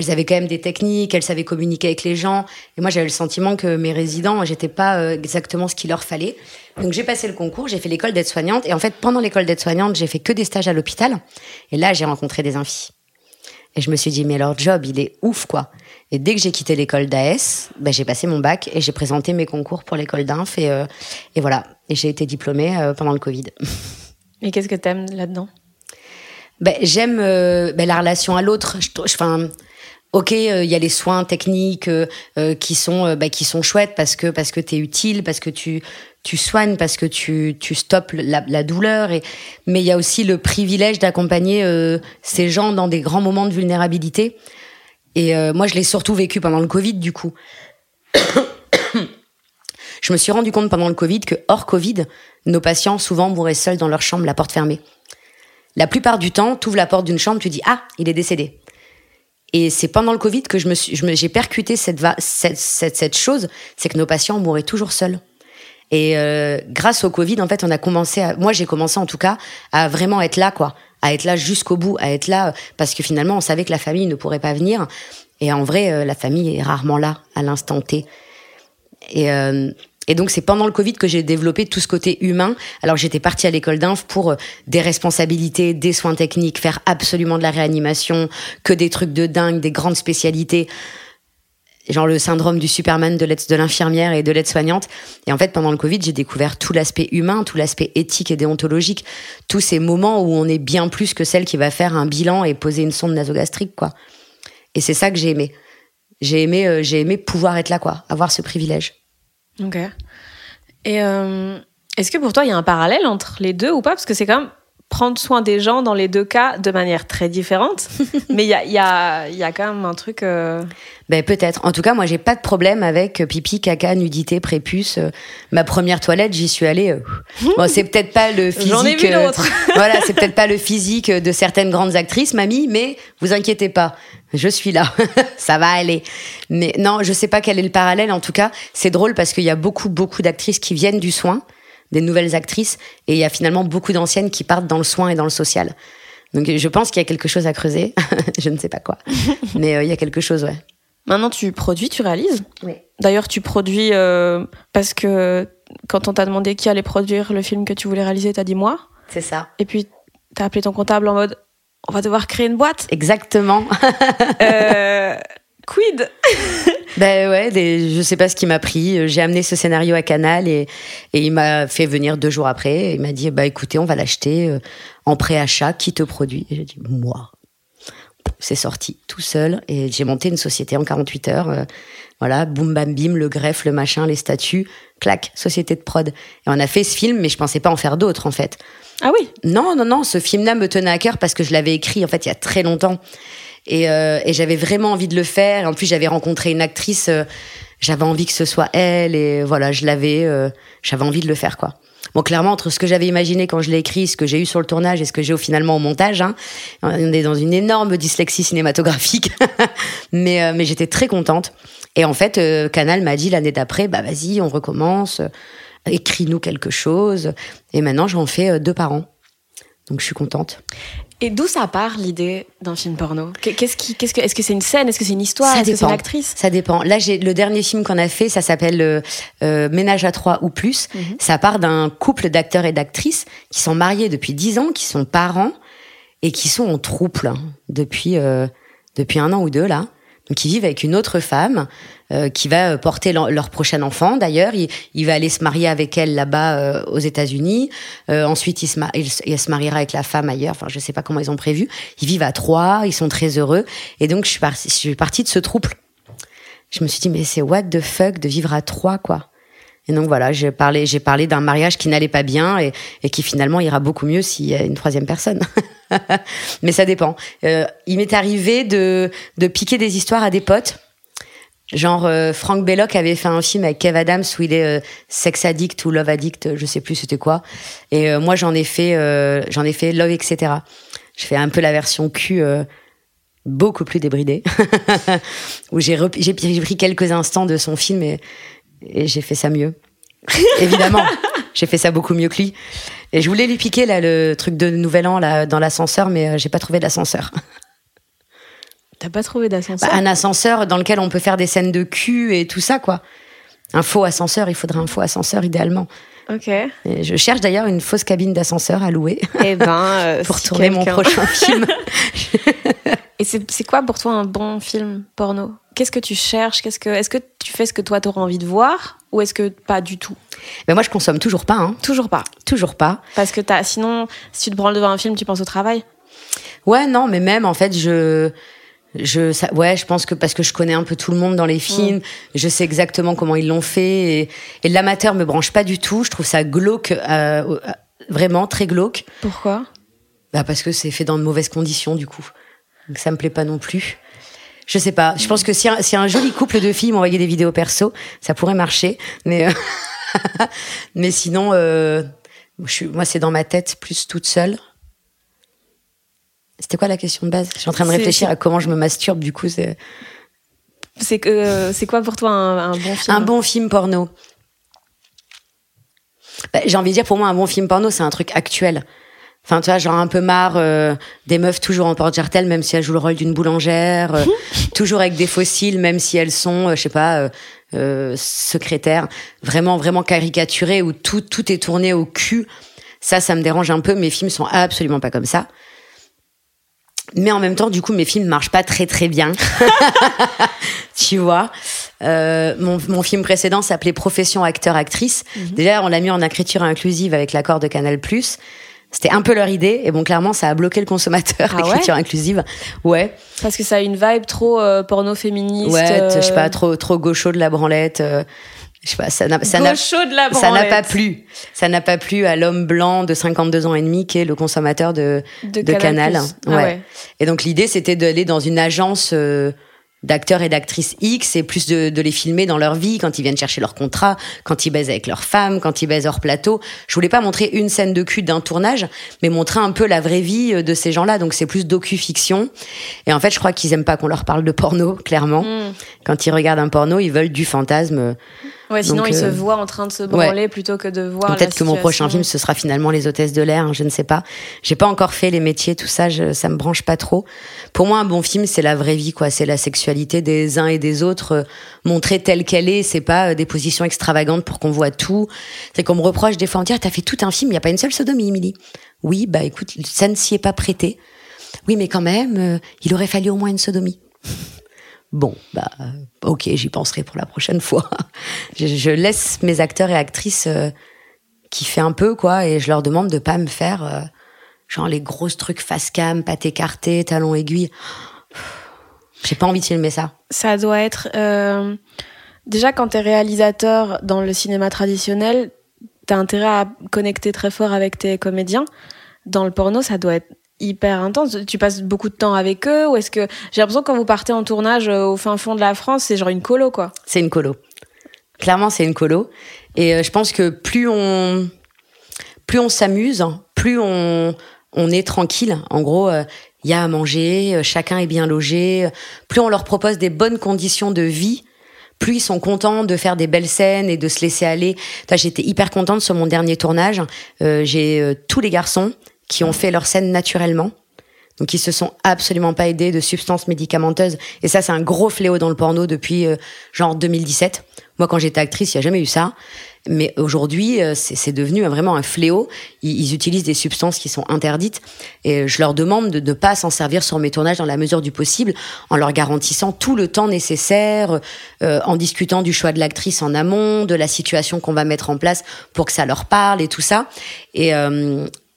Speaker 3: elles avaient quand même des techniques, elles savaient communiquer avec les gens. Et moi, j'avais le sentiment que mes résidents, j'étais pas euh, exactement ce qu'il leur fallait. Donc, j'ai passé le concours, j'ai fait l'école d'aide-soignante. Et en fait, pendant l'école d'aide-soignante, j'ai fait que des stages à l'hôpital. Et là, j'ai rencontré des infis. Et je me suis dit, mais leur job, il est ouf, quoi. Et dès que j'ai quitté l'école d'AS, ben, j'ai passé mon bac et j'ai présenté mes concours pour l'école d'inf. Et, euh, et voilà. Et j'ai été diplômée pendant le Covid. [laughs]
Speaker 2: Et qu'est-ce que t'aimes là-dedans?
Speaker 3: Ben, j'aime euh, ben, la relation à l'autre. Enfin, ok, euh, il y a les soins techniques euh, qui sont ben, qui sont chouettes parce que parce que t'es utile, parce que tu tu soignes, parce que tu tu stoppes la, la douleur. Et mais il y a aussi le privilège d'accompagner ces gens dans des grands moments de vulnérabilité. Et moi, je l'ai surtout vécu pendant le Covid, du coup. [coughs] je me suis rendu compte pendant le Covid que hors Covid, nos patients souvent mouraient seuls dans leur chambre, la porte fermée. La plupart du temps, tu ouvres la porte d'une chambre, tu dis ah, il est décédé. Et c'est pendant le Covid que je me suis, j'ai percuté cette, cette, cette, chose, c'est que nos patients mouraient toujours seuls. Et euh, grâce au Covid, en fait, on a commencé, à, moi j'ai commencé en tout cas à vraiment être là, quoi, à être là jusqu'au bout, à être là parce que finalement on savait que la famille ne pourrait pas venir. Et en vrai, euh, la famille est rarement là à l'instant T. Et euh, et donc c'est pendant le Covid que j'ai développé tout ce côté humain. Alors j'étais partie à l'école d'inf pour euh, des responsabilités, des soins techniques, faire absolument de la réanimation, que des trucs de dingue, des grandes spécialités. genre le syndrome du Superman de l'aide de l'infirmière et de l'aide-soignante. Et en fait, pendant le Covid, j'ai découvert tout l'aspect humain, tout l'aspect éthique et déontologique, tous ces moments où on est bien plus que celle qui va faire un bilan et poser une sonde nasogastrique, quoi. Et c'est ça que j'ai aimé. J'ai aimé, euh, j'ai aimé pouvoir être là, quoi, avoir ce privilège.
Speaker 2: Ok. Et euh, est-ce que pour toi, il y a un parallèle entre les deux ou pas? Parce que c'est quand même prendre soin des gens dans les deux cas de manière très différente. [laughs] mais il y a, y, a, y a, quand même un truc. Euh,
Speaker 3: ben, peut-être. En tout cas, moi, j'ai pas de problème avec pipi, caca, nudité, prépuce. ma première toilette, j'y suis allée. Bon, c'est peut-être pas le physique. [laughs]
Speaker 2: J'en ai vu d'autres. [laughs]
Speaker 3: voilà, c'est peut-être pas le physique de certaines grandes actrices, mamie, mais vous inquiétez pas. Je suis là, [laughs] ça va aller. Mais non, je sais pas quel est le parallèle. En tout cas, c'est drôle parce qu'il y a beaucoup, beaucoup d'actrices qui viennent du soin, des nouvelles actrices, et il y a finalement beaucoup d'anciennes qui partent dans le soin et dans le social. Donc je pense qu'il y a quelque chose à creuser. [laughs] je ne sais pas quoi, [laughs] mais euh, il y a quelque chose, ouais.
Speaker 2: Maintenant, tu produis, tu réalises?
Speaker 3: Oui.
Speaker 2: D'ailleurs, tu produis euh, parce que quand on t'a demandé qui allait produire le film que tu voulais réaliser, t'as dit moi?
Speaker 3: C'est ça.
Speaker 2: Et puis t'as appelé ton comptable en mode on va devoir créer une boîte.
Speaker 3: Exactement.
Speaker 2: euh, quid?
Speaker 3: Ben ouais, des, je sais pas ce qui m'a pris. J'ai amené ce scénario à Canal et, et il m'a fait venir deux jours après. il m'a dit bah écoutez, on va l'acheter euh, en préachat. Qui te produit? Et j'ai dit moi. C'est sorti tout seul et j'ai monté une société en 48 heures. Euh, voilà, boum bam bim, le greffe, le machin, les statuts, clac, société de prod. Et on a fait ce film, mais je pensais pas en faire d'autres en fait.
Speaker 2: Ah oui?
Speaker 3: Non, non, non, ce film-là me tenait à cœur parce que je l'avais écrit en fait il y a très longtemps. Et, euh, et j'avais vraiment envie de le faire. En plus, j'avais rencontré une actrice, euh, j'avais envie que ce soit elle, et voilà, je l'avais, j'avais envie de le faire, quoi. Bon, clairement, entre ce que j'avais imaginé quand je l'ai écrit, ce que j'ai eu sur le tournage et ce que j'ai eu finalement au montage, hein, on est dans une énorme dyslexie cinématographique. [laughs] mais euh, mais j'étais très contente. Et en fait, euh, Canal m'a dit l'année d'après, bah vas-y, on recommence, écris-nous quelque chose. Et maintenant, j'en fais deux par an. Donc je suis contente.
Speaker 2: Et d'où ça part l'idée d'un film porno Qu'est-ce qui, qu'est-ce que, est-ce que c'est une scène Est-ce que c'est une histoire Est-ce que c'est une actrice
Speaker 3: Ça dépend. Là, j'ai le dernier film qu'on a fait, ça s'appelle euh, euh Ménage à trois ou plus. Mhm. Ça part d'un couple d'acteurs et d'actrices qui sont mariés depuis dix ans, qui sont parents et qui sont en trouble depuis euh, depuis un an ou deux là. Donc ils vivent avec une autre femme qui va porter leur, prochain enfant. D'ailleurs, il, il, va aller se marier avec elle là-bas euh, aux États-Unis. Euh, ensuite, il se, il, se mariera avec la femme ailleurs. Enfin, je sais pas comment ils ont prévu. Ils vivent à trois, ils sont très heureux. Et donc, je suis partie, je suis partie de ce trouble. Je me suis dit, mais c'est what the fuck de vivre à trois, quoi. Et donc voilà, j'ai parlé, j'ai parlé d'un mariage qui n'allait pas bien et, et, qui finalement ira beaucoup mieux s'il y a une troisième personne. [laughs] Mais ça dépend. Euh, il m'est arrivé de, de piquer des histoires à des potes. Genre euh, Frank Belloc avait fait un film avec Kev Adams où il est euh, sex addict ou love addict, je sais plus c'était quoi. Et moi j'en ai fait j'en ai fait love etc. Je fais un peu la version Q beaucoup plus débridée [laughs] où j'ai j'ai pris quelques instants de son film et, et j'ai fait ça mieux. [laughs] Évidemment, j'ai fait ça beaucoup mieux que lui. Et je voulais lui piquer là le truc de Nouvel An là dans l'ascenseur, mais euh, j'ai pas trouvé d'ascenseur.
Speaker 2: T'as pas trouvé d'ascenseur?
Speaker 3: Bah, Un ascenseur dans lequel on peut faire des scènes de cul et tout ça quoi. Un faux ascenseur, il faudrait un faux ascenseur idéalement.
Speaker 2: Ok.
Speaker 3: Et je cherche d'ailleurs une fausse cabine d'ascenseur à louer.
Speaker 2: Eh ben, [laughs] euh,
Speaker 3: pour tourner mon prochain [laughs] film.
Speaker 2: et c'est quoi pour toi un bon film porno? Qu'est-ce que tu cherches? Qu'est-ce que est-ce que tu fais ce que toi t'auras envie de voir ou est-ce que pas du tout?
Speaker 3: Mais moi je consomme toujours pas. Hein.
Speaker 2: Toujours pas.
Speaker 3: Toujours pas.
Speaker 2: Parce que as, sinon, si tu te branles devant un film, tu penses au travail?
Speaker 3: Ouais, non, mais même en fait, je je ça, ouais je pense que parce que je connais un peu tout le monde dans les films mm. je sais exactement comment ils l'ont fait et, et l'amateur me branche pas du tout je trouve ça glauque euh, vraiment très glauque
Speaker 2: pourquoi?
Speaker 3: Bah parce que c'est fait dans de mauvaises conditions du coup donc ça me plaît pas non plus je sais pas. Je pense que si un, si un joli couple de filles m'envoyait des vidéos perso, ça pourrait marcher. Mais, euh, [laughs] mais sinon, euh, je suis, moi, c'est dans ma tête, plus toute seule. C'était quoi la question de base? Je suis en train de réfléchir à comment je me masturbe, du coup. C'est
Speaker 2: c'est que c'est quoi pour toi un, bon film?
Speaker 3: Un bon film porno. Bah, j'ai envie de dire pour moi un bon film porno c'est un truc actuel. Enfin, tu vois, genre un peu marre euh, des meufs toujours en porte-jartel, même si elles jouent le rôle d'une boulangère, euh, [laughs] toujours avec des fossiles, même si elles sont, euh, je sais pas, secrétaires, vraiment, vraiment caricaturées, où tout, tout est tourné au cul. Ça, ça me dérange un peu. Mes films sont absolument pas comme ça. Mais en même temps, du coup, mes films marchent pas très très bien. [laughs] tu vois. Euh, mon, mon, film précédent s'appelait Profession acteur-actrice. Mhm. Déjà, on l'a mis en écriture inclusive avec l'accord de Canal+. C'était un peu leur idée, et bon, clairement, ça a bloqué le consommateur, ah l'écriture inclusive. Ouais.
Speaker 2: Parce que ça a une vibe trop euh, porno féministe.
Speaker 3: Ouais, je sais pas, trop, trop gaucho de la branlette. Euh, je sais pas, ça n'a, ça n'a, ça n'a pas plu. Ça n'a pas plu à l'homme blanc de 52 ans et demi qui est le consommateur de, de, Canal. Ah ouais. Et donc l'idée, c'était d'aller dans une agence euh, d'acteurs et d'actrices X et plus de, de, les filmer dans leur vie quand ils viennent chercher leur contrat, quand ils baisent avec leurs femmes, quand ils baisent hors plateau. Je voulais pas montrer une scène de cul d'un tournage, mais montrer un peu la vraie vie euh, de ces gens-là. Donc c'est plus docu-fiction. Et en fait, je crois qu'ils aiment pas qu'on leur parle de porno, clairement. Mm. Quand ils regardent un porno, ils veulent du fantasme.
Speaker 2: Ouais, sinon ils se euh, voient en train de se branler plutôt que de voir.
Speaker 3: Peut-être que mon prochain film ce sera finalement les hôtesses de l'air, hein, je ne sais pas. J'ai pas encore fait les métiers, tout ça, je, ça me branche pas trop. Pour moi, un bon film, c'est la vraie vie, quoi. C'est la sexualité des uns et des autres, euh, montrer telle qu'elle est. C'est pas euh, des positions extravagantes pour qu'on voit tout. C'est qu'on me reproche des fois, on dit, ah, t'as fait tout un film, il y a pas une seule sodomie, Emily. Oui, bah écoute, ça ne s'y est pas prêté. Oui, mais quand même, il aurait fallu au moins une sodomie. Bon, bah, ok, j'y penserai pour la prochaine fois. [laughs] je, laisse mes acteurs et actrices euh, kiffer un peu, quoi, et je leur demande de pas me faire, euh, genre, les grosses trucs face cam, pâte écartée, talons aiguilles. J'ai pas envie de filmer ça.
Speaker 2: Ça doit être. Euh, déjà, quand t'es réalisateur dans le cinéma traditionnel, t'as intérêt à connecter très fort avec tes comédiens. Dans le porno, ça doit être hyper intense. Tu passes beaucoup de temps avec eux ou est-ce que j'ai l'impression quand vous partez en tournage euh, au fin fond de la France, c'est genre une colo quoi
Speaker 3: C'est une colo. Clairement, c'est une colo. Et euh, je pense que plus on plus on s'amuse, plus on on est tranquille. En gros, il euh, y a à manger, chacun est bien logé. Plus on leur propose des bonnes conditions de vie, plus ils sont contents de faire des belles scènes et de se laisser aller. J'étais hyper contente sur mon dernier tournage. j'ai tous les garçons qui ont fait leur scène naturellement. Donc ils se sont absolument pas aidés de substances médicamenteuses. Et ça, c'est un gros fléau dans le porno depuis euh, genre 2017. Moi, quand j'étais actrice, il n'y a jamais eu ça. Mais aujourd'hui, euh, c'est devenu vraiment un fléau. Ils, utilisent des substances qui sont interdites. Et je leur demande de ne pas s'en servir sur mes tournages dans la mesure du possible, en leur garantissant tout le temps nécessaire, euh, en discutant du choix de l'actrice en amont, de la situation qu'on va mettre en place pour que ça leur parle et tout ça. Et,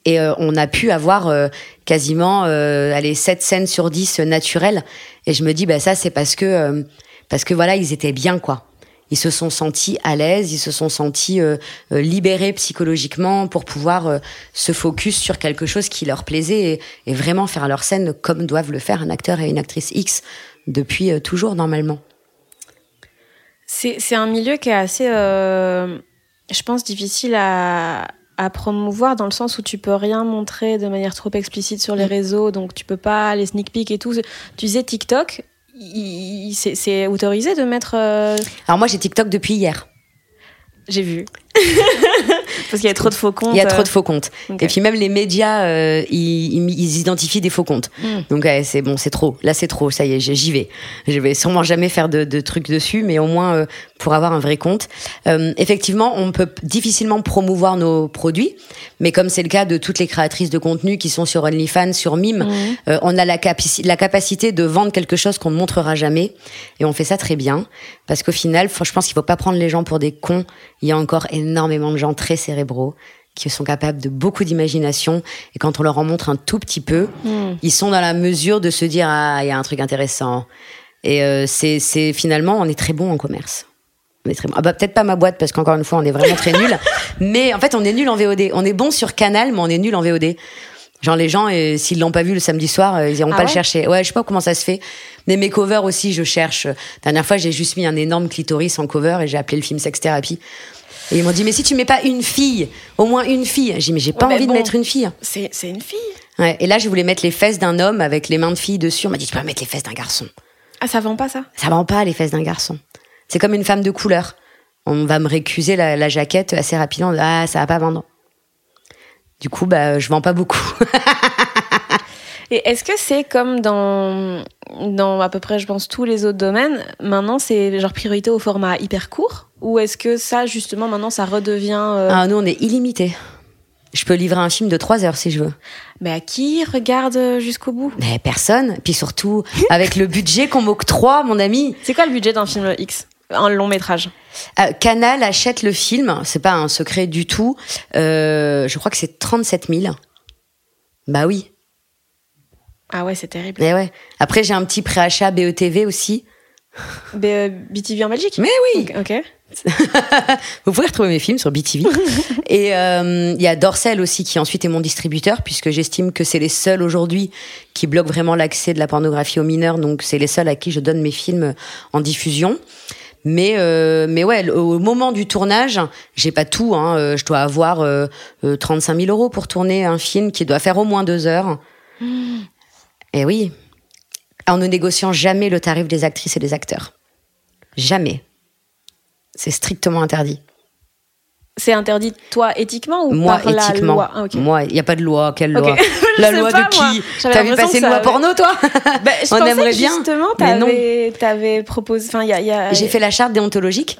Speaker 3: et euh, on a pu avoir euh, quasiment euh, allez, 7 scènes sur 10 naturelles. Et je me dis, bah, ça, c'est parce que, parce que voilà, ils étaient bien, quoi. Ils se sont sentis à l'aise, ils se sont sentis libérés psychologiquement pour pouvoir se focus sur quelque chose qui leur plaisait et, et, vraiment faire leur scène comme doivent le faire un acteur et une actrice X depuis toujours, normalement.
Speaker 2: C'est un milieu qui est assez, je pense, difficile à à promouvoir dans le sens où tu peux rien montrer de manière trop explicite sur les mm. réseaux, donc tu peux pas les sneak peek et tout. Tu disais TikTok, c'est autorisé de mettre. Euh,
Speaker 3: Alors moi j'ai TikTok depuis hier.
Speaker 2: J'ai vu. [laughs] [laughs] Parce qu'il y a trop de faux comptes.
Speaker 3: Il y a trop de faux comptes. Et puis même les médias, euh, ils, ils, identifient des faux comptes. Hmm. Donc c'est bon, c'est trop. Là c'est trop. Ça y est, j'y vais. Je vais sûrement jamais faire de, de trucs dessus, mais au moins euh, pour avoir un vrai compte. Euh, effectivement, on peut difficilement promouvoir nos produits, mais comme c'est le cas de toutes les créatrices de contenu qui sont sur OnlyFans, sur Mime, hmm. on a la, la capacité de vendre quelque chose qu'on ne montrera jamais, et on fait ça très bien. Parce qu'au final, je pense qu'il faut pas prendre les gens pour des cons. Il y a encore énormément de gens très cérébraux qui sont capables de beaucoup d'imagination et quand on leur en montre un tout petit peu, hmm. ils sont dans la mesure de se dire ah il y a un truc intéressant. Et euh, c'est finalement on est très bon en commerce. On est très bon. Ah bah peut-être pas ma boîte parce qu'encore une fois on est vraiment très nul. [laughs] Mais en fait on est nul en VOD. On est bon sur Canal mais on est nul en VOD. Genre les gens, et s'ils l'ont pas vu le samedi soir, euh, ils iront ah pas le chercher. Ouais, je sais pas comment ça se fait. Mais mes covers aussi, je cherche. La dernière fois, j'ai juste mis un énorme clitoris en cover et j'ai appelé le film Sex Therapy. Et ils m'ont dit, mais si tu mets pas une fille, au moins une fille. J'ai dit, mais j'ai pas envie de mettre une fille.
Speaker 2: C'est, une fille.
Speaker 3: Ouais. Et là, je voulais mettre les fesses d'un homme avec les mains de fille dessus. On m'a dit, tu peux mettre les fesses d'un garçon.
Speaker 2: Ah, ça vend pas ça?
Speaker 3: Ça vend pas les fesses d'un garçon. C'est comme une femme de couleur. On va me récuser la, jaquette assez rapidement. Ah, ça va pas vendre. Du coup, bah, je vends pas beaucoup. [laughs]
Speaker 2: Et est-ce que c'est comme dans, dans à peu près, je pense, tous les autres domaines, maintenant c'est genre priorité au format hyper court? Ou est-ce que ça, justement, maintenant, ça redevient. Euh,
Speaker 3: ah, nous, on est illimité. Je peux livrer un film de 3 heures si je veux.
Speaker 2: Mais à qui regarde jusqu'au bout?
Speaker 3: Mais personne. Puis surtout, avec le budget qu'on m'octroie, mon ami.
Speaker 2: C'est quoi le budget d'un film X? Un long métrage
Speaker 3: Euh, Canal achète le film, c'est pas un secret du tout. Euh, je crois que c'est 37 000. Bah oui.
Speaker 2: Ah ouais, c'est terrible.
Speaker 3: Mais ouais. Après, j'ai un petit préachat BETV aussi.
Speaker 2: B- euh, BTV en Belgique
Speaker 3: Mais oui.
Speaker 2: Ok. [laughs]
Speaker 3: Vous pouvez retrouver mes films sur BTV. [laughs] Et euh, il y a Dorsel aussi qui ensuite est mon distributeur puisque j'estime que c'est les seuls aujourd'hui qui bloquent vraiment l'accès de la pornographie aux mineurs. Donc c'est les seuls à qui je donne mes films en diffusion. Mais euh, mais ouais, au moment du tournage, j'ai pas tout. Hein, euh, je dois avoir euh, euh, 35 000 euros pour tourner un film qui doit faire au moins deux heures. Et oui, en ne négociant jamais le tarif des actrices et des acteurs. Jamais. C'est strictement interdit.
Speaker 2: C'est interdit, toi, éthiquement ou
Speaker 3: Moi,
Speaker 2: par la
Speaker 3: éthiquement.
Speaker 2: loi? Ah.
Speaker 3: Moi, il n'y a pas de loi. Quelle loi? [laughs] La loi
Speaker 2: pas,
Speaker 3: de qui passer
Speaker 2: que
Speaker 3: une loi porno, toi
Speaker 2: Ben, je [laughs]
Speaker 3: On
Speaker 2: pensais
Speaker 3: aimerait
Speaker 2: que
Speaker 3: bien,
Speaker 2: justement, t'avais, t'avais proposé. Enfin, y a. y a-
Speaker 3: J'ai fait la charte déontologique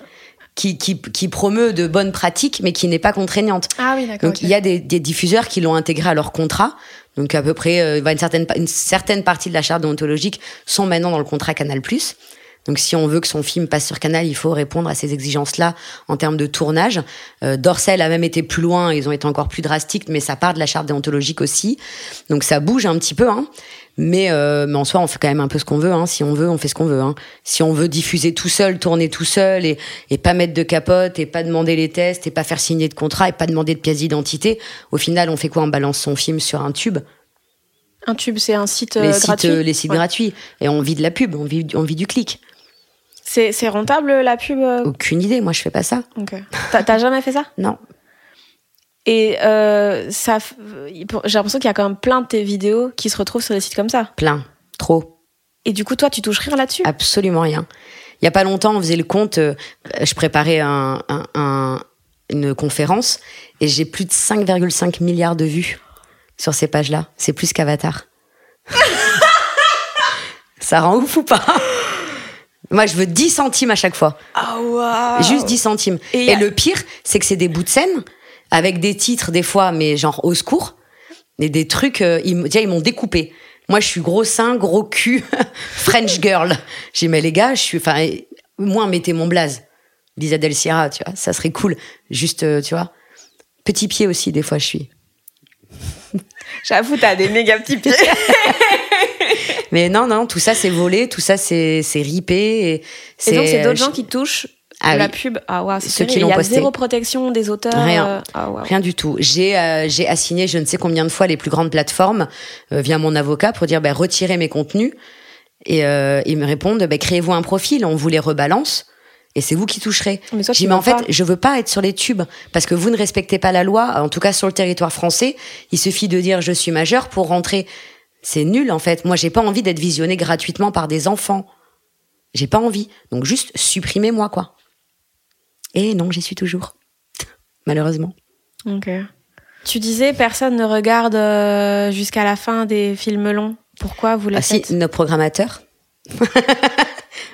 Speaker 3: qui, qui, qui promeut de bonnes pratiques, mais qui n'est pas contraignante.
Speaker 2: Ah oui, d'accord.
Speaker 3: Donc, il y a des, des diffuseurs qui l'ont intégré à leur contrat. Donc, à peu près, euh, une, certaine, une certaine partie de la charte déontologique sont maintenant dans le contrat Canal+. Donc, si on veut que son film passe sur Canal, il faut répondre à ces exigences-là en termes de tournage. Euh, Dorsel a même été plus loin, ils ont été encore plus drastiques, mais ça part de la charte déontologique aussi. Donc, ça bouge un petit peu, hein. Mais, euh, mais en soi, on fait quand même un peu ce qu'on veut. Hein. Si on veut, on fait ce qu'on veut. Hein. Si on veut diffuser tout seul, tourner tout seul, et, et pas mettre de capote, et pas demander les tests, et pas faire signer de contrat, et pas demander de pièce d'identité, au final, on fait quoi? On balance son film sur un tube,
Speaker 2: Un tube, c'est un site euh,
Speaker 3: les, sites,
Speaker 2: gratuit?
Speaker 3: euh, les sites
Speaker 2: Ouais.
Speaker 3: gratuits, et on vit de la pub, on vit, on vit du clic.
Speaker 2: C'est, rentable la pub euh
Speaker 3: Aucune idée, moi je fais pas ça.
Speaker 2: Ok. T'as, jamais fait ça?
Speaker 3: Non.
Speaker 2: Et euh, ça, j'ai l'impression qu'il y a quand même plein de tes vidéos qui se retrouvent sur des sites comme ça.
Speaker 3: Plein. Trop.
Speaker 2: Et du coup, toi, tu touches rien là-dessus?
Speaker 3: Absolument rien. Il y a pas longtemps, on faisait le compte, euh, je préparais un, un- un- une conférence, et j'ai plus de 5,5 milliards de vues sur ces pages-là. C'est plus qu'Avatar. [laughs] ça rend ouf ou pas? Moi, je veux 10 centimes à chaque fois.
Speaker 2: Ah waouh
Speaker 3: Juste 10 centimes.
Speaker 2: Et
Speaker 3: Et,
Speaker 2: y a-
Speaker 3: le pire, c'est que c'est des bouts de scène avec des titres des fois, mais genre au secours. Et des trucs, euh, ils, déjà, ils m'ont découpé. Moi, je suis gros sein, gros cul, [laughs] French girl. J'ai mais les gars, je suis, enfin, moi, mettez mon blaze. Lisa Del Sierra, tu vois, ça serait cool. Juste, euh, tu vois. Petit pied aussi, des fois, je suis.
Speaker 2: J'avoue, t'as des méga petits pieds. [laughs]
Speaker 3: Mais non, non, tout ça, c'est volé, tout ça, c'est, c'est ripé. Et,
Speaker 2: Et donc, c'est d'autres
Speaker 3: je-
Speaker 2: gens qui touchent
Speaker 3: Ah
Speaker 2: la
Speaker 3: oui.
Speaker 2: pub. Ah c'est
Speaker 3: Ceux qui l'ont
Speaker 2: Il y a
Speaker 3: posté.
Speaker 2: zéro protection des auteurs.
Speaker 3: Rien.
Speaker 2: euh, Ah.
Speaker 3: Rien du tout. J'ai euh, j'ai assigné je ne sais combien de fois les plus grandes plateformes euh, via mon avocat pour dire bah, retirez mes contenus. Et euh, ils me répondent bah, créez-vous un profil, on vous les rebalance. Et c'est vous qui toucherez.
Speaker 2: Mais toi,
Speaker 3: dit, mais en fait,
Speaker 2: pas.
Speaker 3: je veux pas être sur les tubes parce que vous ne respectez pas la loi. En tout cas, sur le territoire français, il suffit de dire je suis majeur pour rentrer. C'est nul en fait. Moi, j'ai pas envie d'être visionné gratuitement par des enfants. J'ai pas envie. Donc juste supprimez-moi quoi. Et non, j'y suis toujours. Malheureusement.
Speaker 2: Ok. Tu disais personne ne regarde euh, jusqu'à la fin des films longs. Pourquoi vous les
Speaker 3: Ah si,
Speaker 2: faites?
Speaker 3: nos programmateurs. [laughs]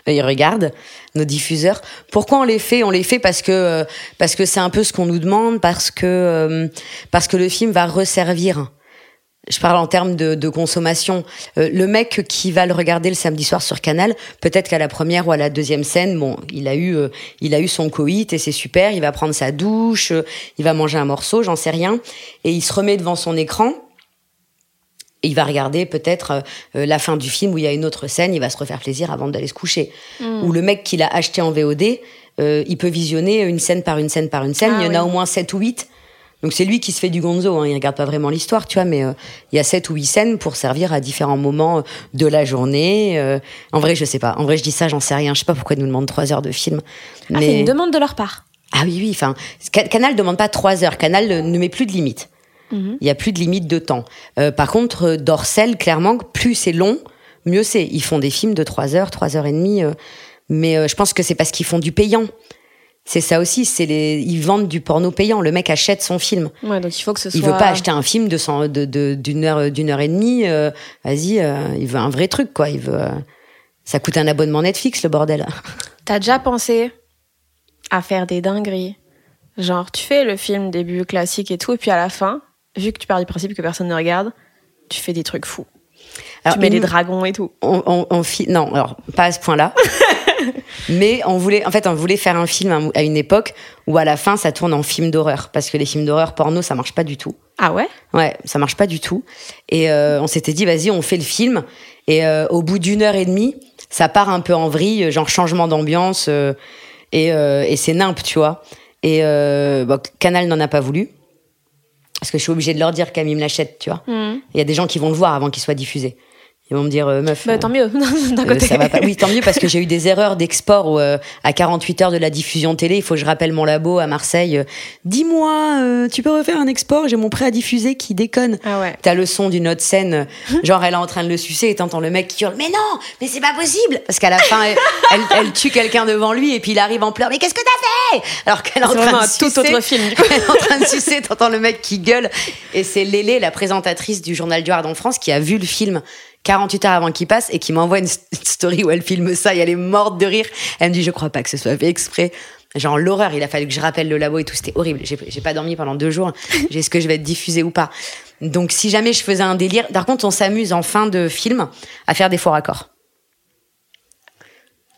Speaker 3: Ils regardent nos diffuseurs. Pourquoi on les fait? On les fait parce que euh, parce que c'est un peu ce qu'on nous demande, parce que euh, parce que le film va resservir. Je parle en termes de, de consommation. Euh, le mec qui va le regarder le samedi soir sur Canal, peut-être qu'à la première ou à la deuxième scène, bon, il a eu, euh, il a eu son coït et c'est super. Il va prendre sa douche, euh, il va manger un morceau, j'en sais rien, et il se remet devant son écran. Et il va regarder peut-être euh, euh, la fin du film où il y a une autre scène, il va se refaire plaisir avant d'aller se coucher. Ou le mec qui l'a acheté en VOD, euh, il peut visionner une scène par une scène par une scène.
Speaker 2: Ah
Speaker 3: il y en a au moins 7 ou 8. Donc c'est lui qui se fait du gonzo, hein. il regarde pas vraiment l'histoire, tu vois, mais euh, il y a 7 ou 8 scènes pour servir à différents moments euh, de la journée. euh. En vrai, je sais pas. En vrai, je dis ça, j'en sais rien. Je sais pas pourquoi ils nous demandent 3 heures de film.
Speaker 2: Ah, c'est une demande de leur part.
Speaker 3: Ah oui, oui. Enfin, Ca- Canal demande pas trois heures. Canal ne met plus de limite.
Speaker 2: Mhm.
Speaker 3: Il y a plus de limite de temps. Euh, par contre, euh, Dorsel, clairement, plus c'est long, mieux c'est. Ils font des films de trois heures, trois heures et demie. euh, mais euh, je pense que c'est parce qu'ils font du payant. C'est ça aussi. C'est les, ils vendent du porno payant. Le mec achète son film.
Speaker 2: Ouais, donc il faut que ce soit.
Speaker 3: Il veut pas acheter un film de cent- de- d'une heure, d'une heure et demie. euh, Vas-y, euh, il veut un vrai truc, quoi. Il veut. euh, ça coûte un abonnement Netflix, le bordel. [laughs]
Speaker 2: T'as déjà pensé à faire des dingueries? Genre, tu fais le film début classique et tout, et puis à la fin, vu que tu pars du principe que personne ne regarde, tu fais des trucs fous. tu mets des dragons et tout.
Speaker 3: On, on, non, alors pas à ce point-là. [laughs] [laughs] Mais on voulait, en fait, on voulait faire un film à une époque où à la fin ça tourne en film d'horreur parce que les films d'horreur porno ça marche pas du tout.
Speaker 2: Ah ouais?
Speaker 3: Ouais, ça marche pas du tout. Et euh, on s'était dit vas-y, on fait le film. Et euh, au bout d'une heure et demie, ça part un peu en vrille, genre changement d'ambiance euh, et, et c'est nimp, tu vois. Et bon, Canal n'en a pas voulu parce que je suis obligée de leur dire qu'Ami me l'achète, tu vois. Hmm. Il y a des gens qui vont le voir avant qu'il soit diffusé. Ils vont me dire, euh, meuf.
Speaker 2: Bah, tant mieux, [laughs] d'un
Speaker 3: euh, côté. Ça va pas. Oui, tant mieux parce que j'ai eu des erreurs d'export euh, à 48 heures de la diffusion télé, il faut que je rappelle mon labo à Marseille. Dis-moi, tu peux refaire un export? J'ai mon prêt à diffuser qui déconne.
Speaker 2: Ah ouais.
Speaker 3: T'as le son d'une autre scène, genre elle est en train de le sucer et t'entends le mec qui hurle, mais non, mais c'est pas possible Parce qu'à la fin, elle, elle, tue quelqu'un devant lui et puis il arrive en pleurs, mais qu'est-ce que t'as fait? Alors qu'elle est en train de sucer.
Speaker 2: tout autre film.
Speaker 3: elle est en train de sucer, t'entends le mec qui gueule. Et c'est Lélé, la présentatrice du journal du Hard en France, qui a vu le film 48 heures avant qu'il passe et qui m'envoie une, story où elle filme ça et elle est morte de rire. Elle me dit, je crois pas que ce soit fait exprès. Genre l'horreur, il a fallu que je rappelle le labo et tout, c'était horrible. J'ai pas dormi pendant deux jours. [laughs] Est-ce que je vais être diffusée ou pas? Donc si jamais je faisais un délire, par contre on s'amuse en fin de film à faire des faux raccords.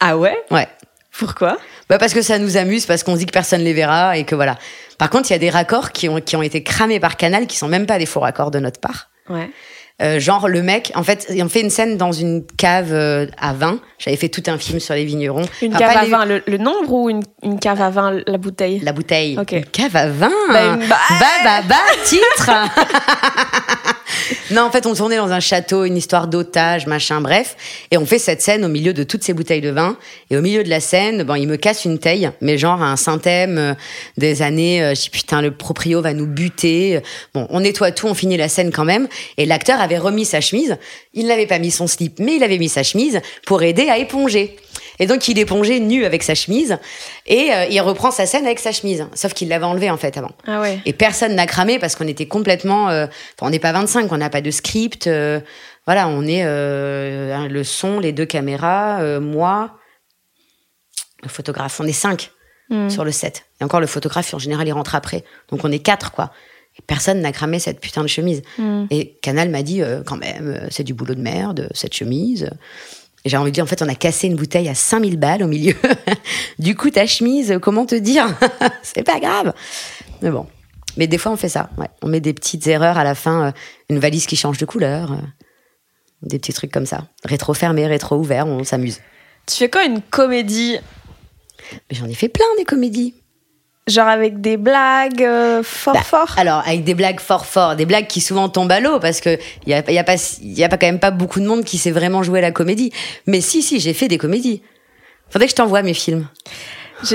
Speaker 2: Ah ouais?
Speaker 3: Ouais.
Speaker 2: Pourquoi?
Speaker 3: Bah parce que ça nous amuse, parce qu'on dit que personne les verra et que voilà. Par contre, il y a des raccords qui ont, qui ont été cramés par Canal qui sont même pas des faux raccords de notre part.
Speaker 2: Ouais.
Speaker 3: Euh, genre le mec, en fait, on fait une scène dans une cave euh, à vin. J'avais fait tout un film sur les vignerons.
Speaker 2: Une cave à vin, le, nombre ou une, une, cave à vin, la bouteille?
Speaker 3: La bouteille.
Speaker 2: Ok.
Speaker 3: Une cave à vin. Bah, bah, bah, bah, titre. [laughs] [laughs] non, en fait, on tournait dans un château, une histoire d'otage, machin, bref. Et on fait cette scène au milieu de toutes ces bouteilles de vin. Et au milieu de la scène, bon, il me casse une taille, mais genre un synthème euh, des années, je dis putain, le proprio va nous buter. Bon, on nettoie tout, on finit la scène quand même. Et l'acteur avait remis sa chemise. Il n'avait pas mis son slip, mais il avait mis sa chemise pour aider à éponger. Et donc il épongeait nu avec sa chemise et euh, il reprend sa scène avec sa chemise. Sauf qu'il l'avait enlevé en fait avant.
Speaker 2: Ah
Speaker 3: et personne n'a cramé parce qu'on était complètement. Euh, on n'est pas 25, on n'a pas de script. Euh, voilà, on est le son, les deux caméras, moi, le photographe. On est cinq hmm. sur le set. Et encore le photographe en général il rentre après. Donc on est quatre quoi personne n'a cramé cette putain de chemise. Hmm. Et Canal m'a dit, euh, quand même, euh, c'est du boulot de merde, cette chemise. Et j'ai envie de dire, en fait, on a cassé une bouteille à 5000 balles au milieu. [laughs] du coup, ta chemise, comment te dire [laughs] C'est pas grave. Mais bon. Mais des fois, on fait ça. On met des petites erreurs à la fin, euh, une valise qui change de couleur, des petits trucs comme ça. Rétro fermé, rétro ouvert, on s'amuse.
Speaker 2: Tu fais quoi une comédie?
Speaker 3: Mais j'en ai fait plein des comédies.
Speaker 2: Genre avec des blagues euh, fort bah, fort
Speaker 3: Alors avec des blagues fort fort, des blagues qui souvent tombent à l'eau parce que il y a, y a pas y a pas quand même pas beaucoup de monde qui sait vraiment jouer la comédie. Mais si si, j'ai fait des comédies. Faudrait que je t'envoie mes films.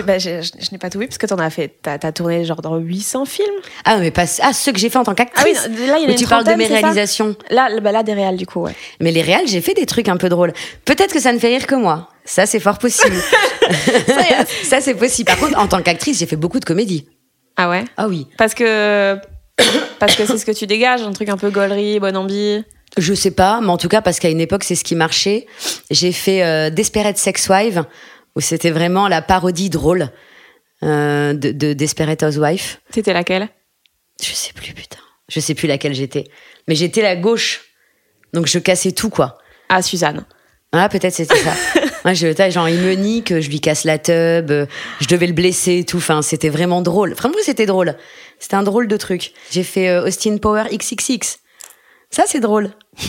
Speaker 2: Bah, je, n'ai pas tout vu parce que t'en as fait, t'as as tourné genre dans 800 films.
Speaker 3: Ah mais pas ah ceux que j'ai fait en tant qu'actrice.
Speaker 2: Ah oui, là il y a
Speaker 3: tu parles de mes réalisations.
Speaker 2: Là, bah là des réals du coup ouais.
Speaker 3: Mais les réals, j'ai fait des trucs un peu drôles. Peut-être que ça ne fait rire que moi. Ça c'est fort possible. [laughs] [laughs] ça c'est possible. Par contre, en tant qu'actrice, j'ai fait beaucoup de comédies.
Speaker 2: Ah ouais?
Speaker 3: Ah oui.
Speaker 2: Parce que parce que c'est ce que tu dégages, un truc un peu gaulerie, bonne ambi.
Speaker 3: Je sais pas, mais en tout cas parce qu'à une époque c'est ce qui marchait. J'ai fait euh, Desperate Sex Wife où c'était vraiment la parodie drôle euh, de, de Desperate Housewife.
Speaker 2: C'était laquelle?
Speaker 3: Je sais plus, putain. Je sais plus laquelle j'étais. Mais j'étais la gauche. Donc je cassais tout, quoi.
Speaker 2: Ah, Suzanne.
Speaker 3: Ah, peut-être c'était ça. [laughs] Moi, je, genre, il me nique, je lui casse la tub, je devais le blesser et tout. Enfin, c'était vraiment drôle. Vraiment, c'était drôle. C'était un drôle de truc. J'ai fait euh, Austin Power XXX. Ça, c'est drôle. [laughs]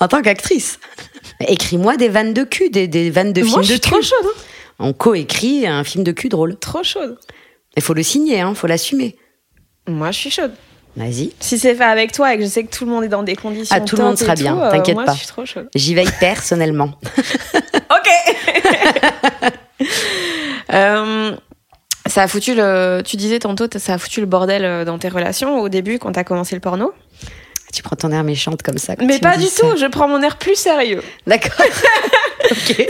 Speaker 3: en tant qu'actrice. Écris-moi des vannes de cul, des, des vannes de films de cul.
Speaker 2: trop chaude. Hein.
Speaker 3: On coécrit un film de cul drôle.
Speaker 2: Trop chaude.
Speaker 3: Il faut le signer, hein, faut l'assumer.
Speaker 2: Moi, je suis chaude.
Speaker 3: Vas-y.
Speaker 2: Si c'est fait avec toi et que je sais que tout le monde est dans des conditions.
Speaker 3: Ah, tout le monde sera bien, euh, t'inquiète pas.
Speaker 2: Je suis trop chaude.
Speaker 3: J'y veille personnellement. [laughs] [laughs]
Speaker 2: ok. [laughs] Euh, ça a foutu le. Tu disais tantôt, ça a foutu le bordel euh, dans tes relations au début quand t'as commencé le porno?
Speaker 3: Tu prends ton air méchante comme ça.
Speaker 2: Mais pas du tout, je prends mon air plus sérieux.
Speaker 3: D'accord. ok.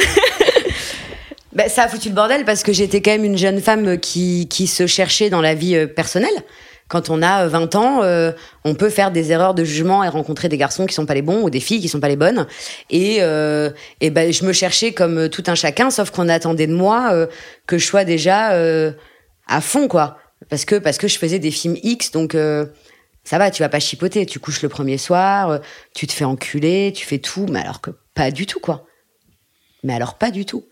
Speaker 3: Ben, ça a foutu le bordel parce que j'étais quand même une jeune femme qui, qui se cherchait dans la vie personnelle. Quand on a 20 euh, ans, euh, on peut faire des erreurs de jugement et rencontrer des garçons qui sont pas les bons ou des filles qui sont pas les bonnes. Et, et ben, je me cherchais comme tout un chacun, sauf qu'on attendait de moi que je sois déjà à fond, quoi. parce que parce que je faisais des films X, donc euh, ça va, tu vas pas chipoter. Tu couches le premier soir, euh, tu te fais enculer, tu fais tout, mais alors que pas du tout quoi. Mais alors pas du tout.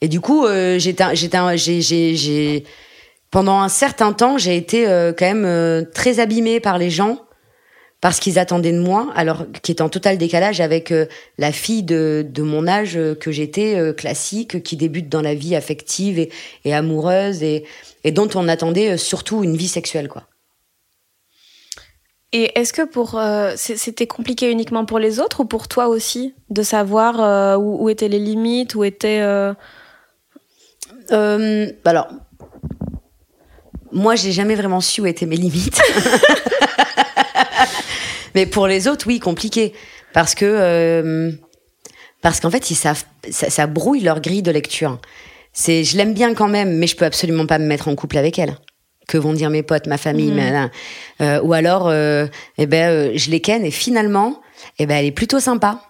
Speaker 3: Et du coup, euh, j'étais, j'étais, j'ai, j'ai, pendant un certain temps, j'ai été quand même très abîmée par les gens parce qu'ils attendaient de moi, alors qui est en total décalage avec euh, la fille de, de mon âge euh, que j'étais, euh, classique, qui débute dans la vie affective et, et amoureuse, et, et, dont on attendait surtout une vie sexuelle, quoi.
Speaker 1: Et est-ce que pour c'était compliqué uniquement pour les autres ou pour toi aussi de savoir où, où, étaient les limites, où étaient
Speaker 3: alors moi j'ai jamais vraiment su où étaient mes limites. [laughs] Mais pour les autres, oui, compliqué. Parce que. Euh, parce qu'en fait, ils savent, ça, brouille leur grille de lecture. C'est, je l'aime bien quand même, mais je peux absolument pas me mettre en couple avec elle. Que vont dire mes potes, ma famille, mmh. euh, ou alors, euh, eh ben, je les ken et finalement, eh ben, elle est plutôt sympa.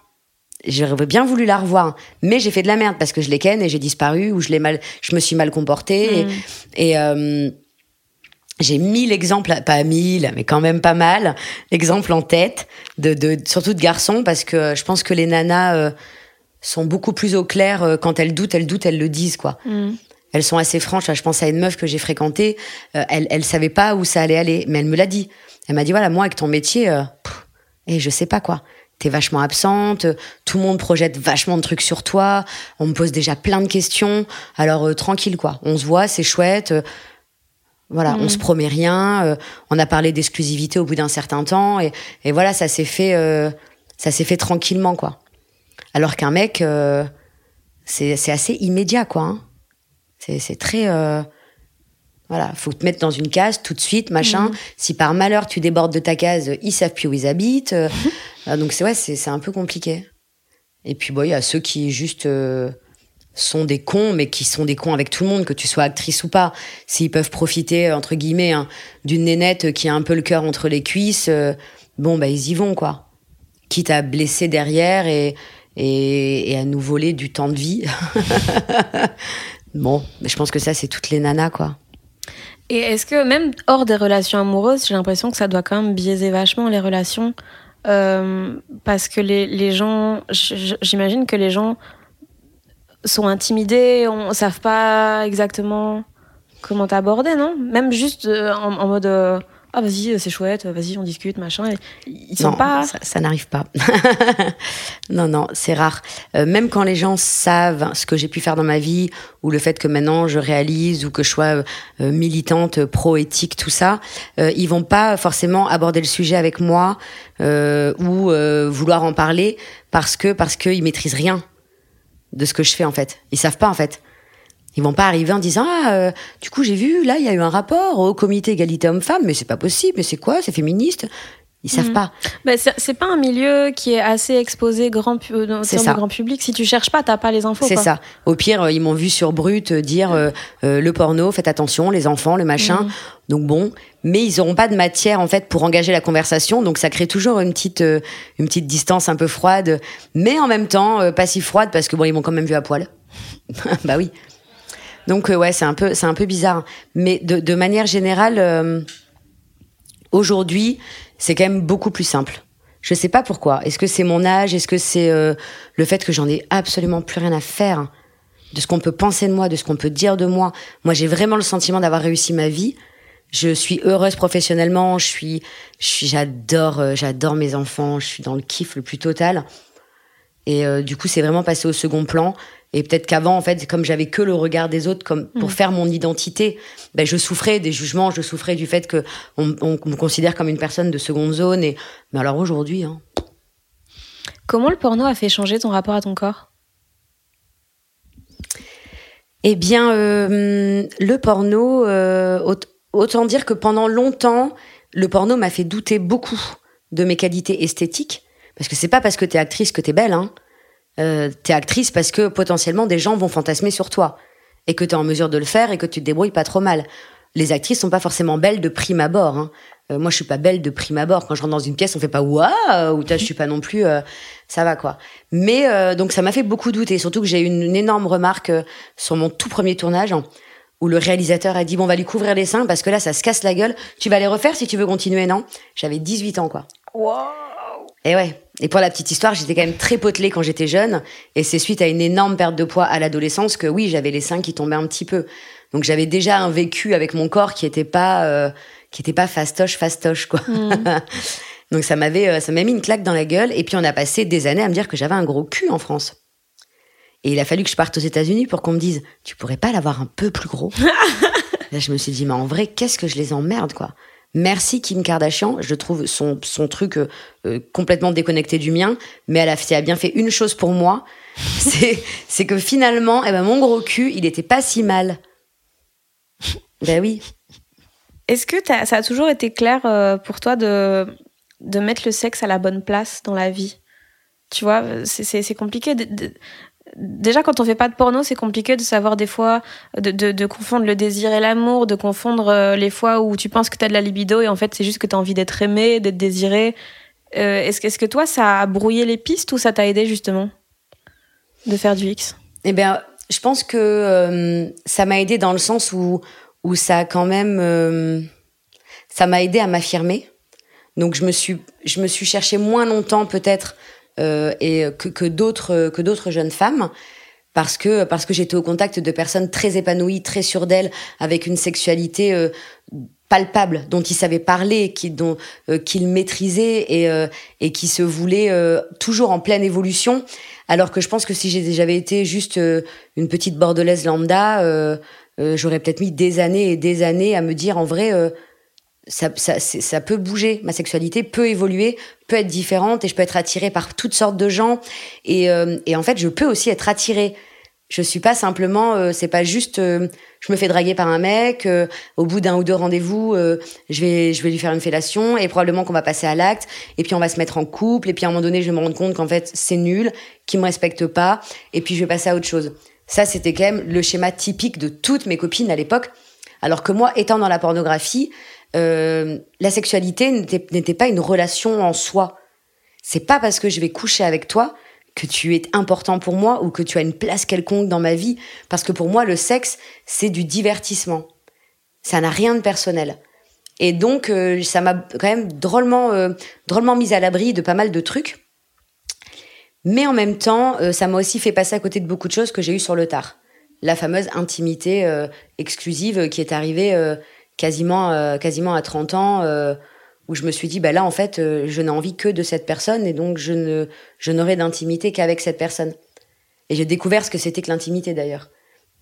Speaker 3: J'aurais bien voulu la revoir, mais j'ai fait de la merde parce que je les ken et j'ai disparu ou je l'ai mal, je me suis mal comportée mmh. et, et j'ai mille exemples, pas mille, mais quand même pas mal, exemples en tête, de, de surtout de garçons, parce que je pense que les nanas euh, sont beaucoup plus au clair euh, quand elles doutent, elles doutent, elles le disent, quoi. Mm. Elles sont assez franches. je pense à une meuf que j'ai fréquentée, euh, elle, elle savait pas où ça allait aller, mais elle me l'a dit. Elle m'a dit voilà, moi avec ton métier, et eh, je sais pas quoi. T'es vachement absente, tout le monde projette vachement de trucs sur toi, on me pose déjà plein de questions, alors tranquille quoi. On se voit, c'est chouette voilà, on se mm. promet rien. Euh, on a parlé d'exclusivité au bout d'un certain temps, et, et voilà, ça s'est fait, euh, ça s'est fait tranquillement, quoi. Alors qu'un mec, euh, c'est assez immédiat, quoi. Hein. C'est très, voilà, faut te mettre dans une case tout de suite, machin. Mm. Si par malheur tu débordes de ta case, ils savent plus où ils habitent. [laughs] donc c'est ouais, c'est un peu compliqué. Et puis bon, il y a ceux qui juste sont des cons, mais qui sont des cons avec tout le monde, que tu sois actrice ou pas. S'ils peuvent profiter, entre guillemets, hein, d'une nénette qui a un peu le cœur entre les cuisses, euh, bon, bah, ils y vont, quoi. Quitte à blesser derrière et, et, à nous voler du temps de vie. [laughs] bon, je pense que ça, c'est toutes les nanas, quoi.
Speaker 1: Et est-ce que même hors des relations amoureuses, j'ai l'impression que ça doit quand même biaiser vachement les relations euh, parce que les, les gens, j'imagine que les gens sont intimidés, on savent pas exactement comment t'aborder, non? Même juste euh, en, mode euh, ah vas-y c'est chouette, vas-y on discute machin. Ils sont pas.
Speaker 3: Ça, n'arrive pas. [laughs] non non c'est rare. Euh, même quand les gens savent ce que j'ai pu faire dans ma vie ou le fait que maintenant je réalise ou que je sois militante pro éthique tout ça, ils vont pas forcément aborder le sujet avec moi ou vouloir en parler parce que parce qu'ils maîtrisent rien de ce que je fais en fait. Ils savent pas en fait. Ils vont pas arriver en disant ah euh, du coup j'ai vu là il y a eu un rapport au comité égalité homme-femme mais c'est pas possible mais c'est quoi c'est féministe? Ils savent mhm. pas.
Speaker 1: Mais c'est pas un milieu qui est assez exposé grand euh, dans le grand public. Si tu cherches pas, t'as pas les infos.
Speaker 3: C'est ça. Au pire, euh, ils m'ont vu sur Brut dire le porno, faites attention, les enfants, le machin. Mhm. Donc bon, mais ils auront pas de matière en fait pour engager la conversation. Donc ça crée toujours une petite une petite distance un peu froide, mais en même temps pas si froide parce que bon ils m'ont quand même vu à poil. [laughs] bah oui. Donc ouais, c'est un peu c'est un peu bizarre. Mais de, de manière générale, aujourd'hui c'est quand même beaucoup plus simple. Je sais pas pourquoi. Est-ce que c'est mon âge? Est-ce que c'est euh, le fait que j'en ai absolument plus rien à faire de ce qu'on peut penser de moi, de ce qu'on peut dire de moi? Moi, j'ai vraiment le sentiment d'avoir réussi ma vie. Je suis heureuse professionnellement. Je suis, j'adore, euh, j'adore mes enfants. Je suis dans le kiff le plus total. Et euh, du coup, c'est vraiment passé au second plan. Et peut-être qu'avant, en fait, comme j'avais que le regard des autres comme pour mm. faire mon identité, ben, je souffrais des jugements, je souffrais du fait que on, me considère comme une personne de seconde zone. Et mais alors aujourd'hui, hein.
Speaker 1: comment le porno a fait changer ton rapport à ton corps?
Speaker 3: Eh bien, euh, le porno, euh, autant dire que pendant longtemps, le porno m'a fait douter beaucoup de mes qualités esthétiques, parce que c'est pas parce que t'es actrice que t'es belle, hein euh, t'es actrice parce que potentiellement des gens vont fantasmer sur toi et que t'es en mesure de le faire et que tu te débrouilles pas trop mal. Les actrices sont pas forcément belles de prime abord. Hein. Euh, moi, je suis pas belle de prime abord. Quand je rentre dans une pièce, on fait pas waouh ou je suis pas non plus. Euh, ça va quoi. Mais euh, donc ça m'a fait beaucoup douter. Surtout que j'ai eu une, énorme remarque sur mon tout premier tournage où le réalisateur a dit bon, on va lui couvrir les seins parce que là, ça se casse la gueule. Tu vas les refaire si tu veux continuer, non? J'avais 18 ans, quoi. Et ouais. Et pour la petite histoire, j'étais quand même très potelée quand j'étais jeune. Et c'est suite à une énorme perte de poids à l'adolescence que oui, j'avais les seins qui tombaient un petit peu. Donc j'avais déjà un vécu avec mon corps qui était pas, euh, qui était pas fastoche, fastoche, quoi. Mm. [laughs] Donc ça m'avait, euh, ça m'a mis une claque dans la gueule. Et puis on a passé des années à me dire que j'avais un gros cul en France. Et il a fallu que je parte aux États-Unis pour qu'on me dise, tu pourrais pas l'avoir un peu plus gros. [laughs] Là, je me suis dit, mais en vrai, qu'est-ce que je les emmerde, quoi? Merci Kim Kardashian, je trouve son, son truc euh, euh, complètement déconnecté du mien, mais elle a, bien fait une chose pour moi, [laughs] c'est que finalement, eh ben, mon gros cul, il était pas si mal. ben oui.
Speaker 1: Est-ce que ça a toujours été clair euh, pour toi de, de mettre le sexe à la bonne place dans la vie? Tu vois, c'est compliqué déjà quand on fait pas de porno, c'est compliqué de savoir des fois de, confondre le désir et l'amour, de confondre euh, les fois où tu penses que tu as de la libido et en fait c'est juste que tu as envie d'être aimé, d'être désiré. Euh, est-ce, est que toi ça a brouillé les pistes ou ça t'a aidé justement de faire du X?
Speaker 3: Eh bien, je pense que euh, ça m'a aidé dans le sens où où ça a quand même ça m'a aidé à m'affirmer. Donc je me suis je me suis cherché moins longtemps peut-être et que, que d'autres que d'autres jeunes femmes parce que parce que j'étais au contact de personnes très épanouies, très sûres d'elles, avec une sexualité euh, palpable dont ils savaient parler, qui dont euh, qu'ils maîtrisaient et et qui se voulaient toujours en pleine évolution. Alors que je pense que si j'avais été juste une petite bordelaise lambda, j'aurais peut-être mis des années et des années à me dire en vrai ça, ça, ça, peut bouger, ma sexualité peut évoluer, peut être différente et je peux être attirée par toutes sortes de gens. Et, euh, et en fait, je peux aussi être attirée. Je suis pas simplement, euh, c'est pas juste, euh, je me fais draguer par un mec. au bout d'un ou deux rendez-vous, je vais, je vais lui faire une fellation et probablement qu'on va passer à l'acte. Et puis on va se mettre en couple. Et puis à un moment donné, je vais me rendre compte qu'en fait c'est nul, qu'il me respecte pas. Et puis je vais passer à autre chose. Ça, c'était quand même le schéma typique de toutes mes copines à l'époque. Alors que moi, étant dans la pornographie, euh, la sexualité n'était pas une relation en soi. C'est pas parce que je vais coucher avec toi que tu es important pour moi ou que tu as une place quelconque dans ma vie. Parce que pour moi, le sexe, c'est du divertissement. Ça n'a rien de personnel. Et donc, euh, ça m'a quand même drôlement, euh, drôlement mise à l'abri de pas mal de trucs. Mais en même temps, ça m'a aussi fait passer à côté de beaucoup de choses que j'ai eues sur le tard. La fameuse intimité exclusive qui est arrivée quasiment, euh, quasiment à 30 ans, euh, où je me suis dit, bah là, en fait, euh, je n'ai envie que de cette personne et donc je ne, je n'aurai d'intimité qu'avec cette personne. Et j'ai découvert ce que c'était que l'intimité d'ailleurs.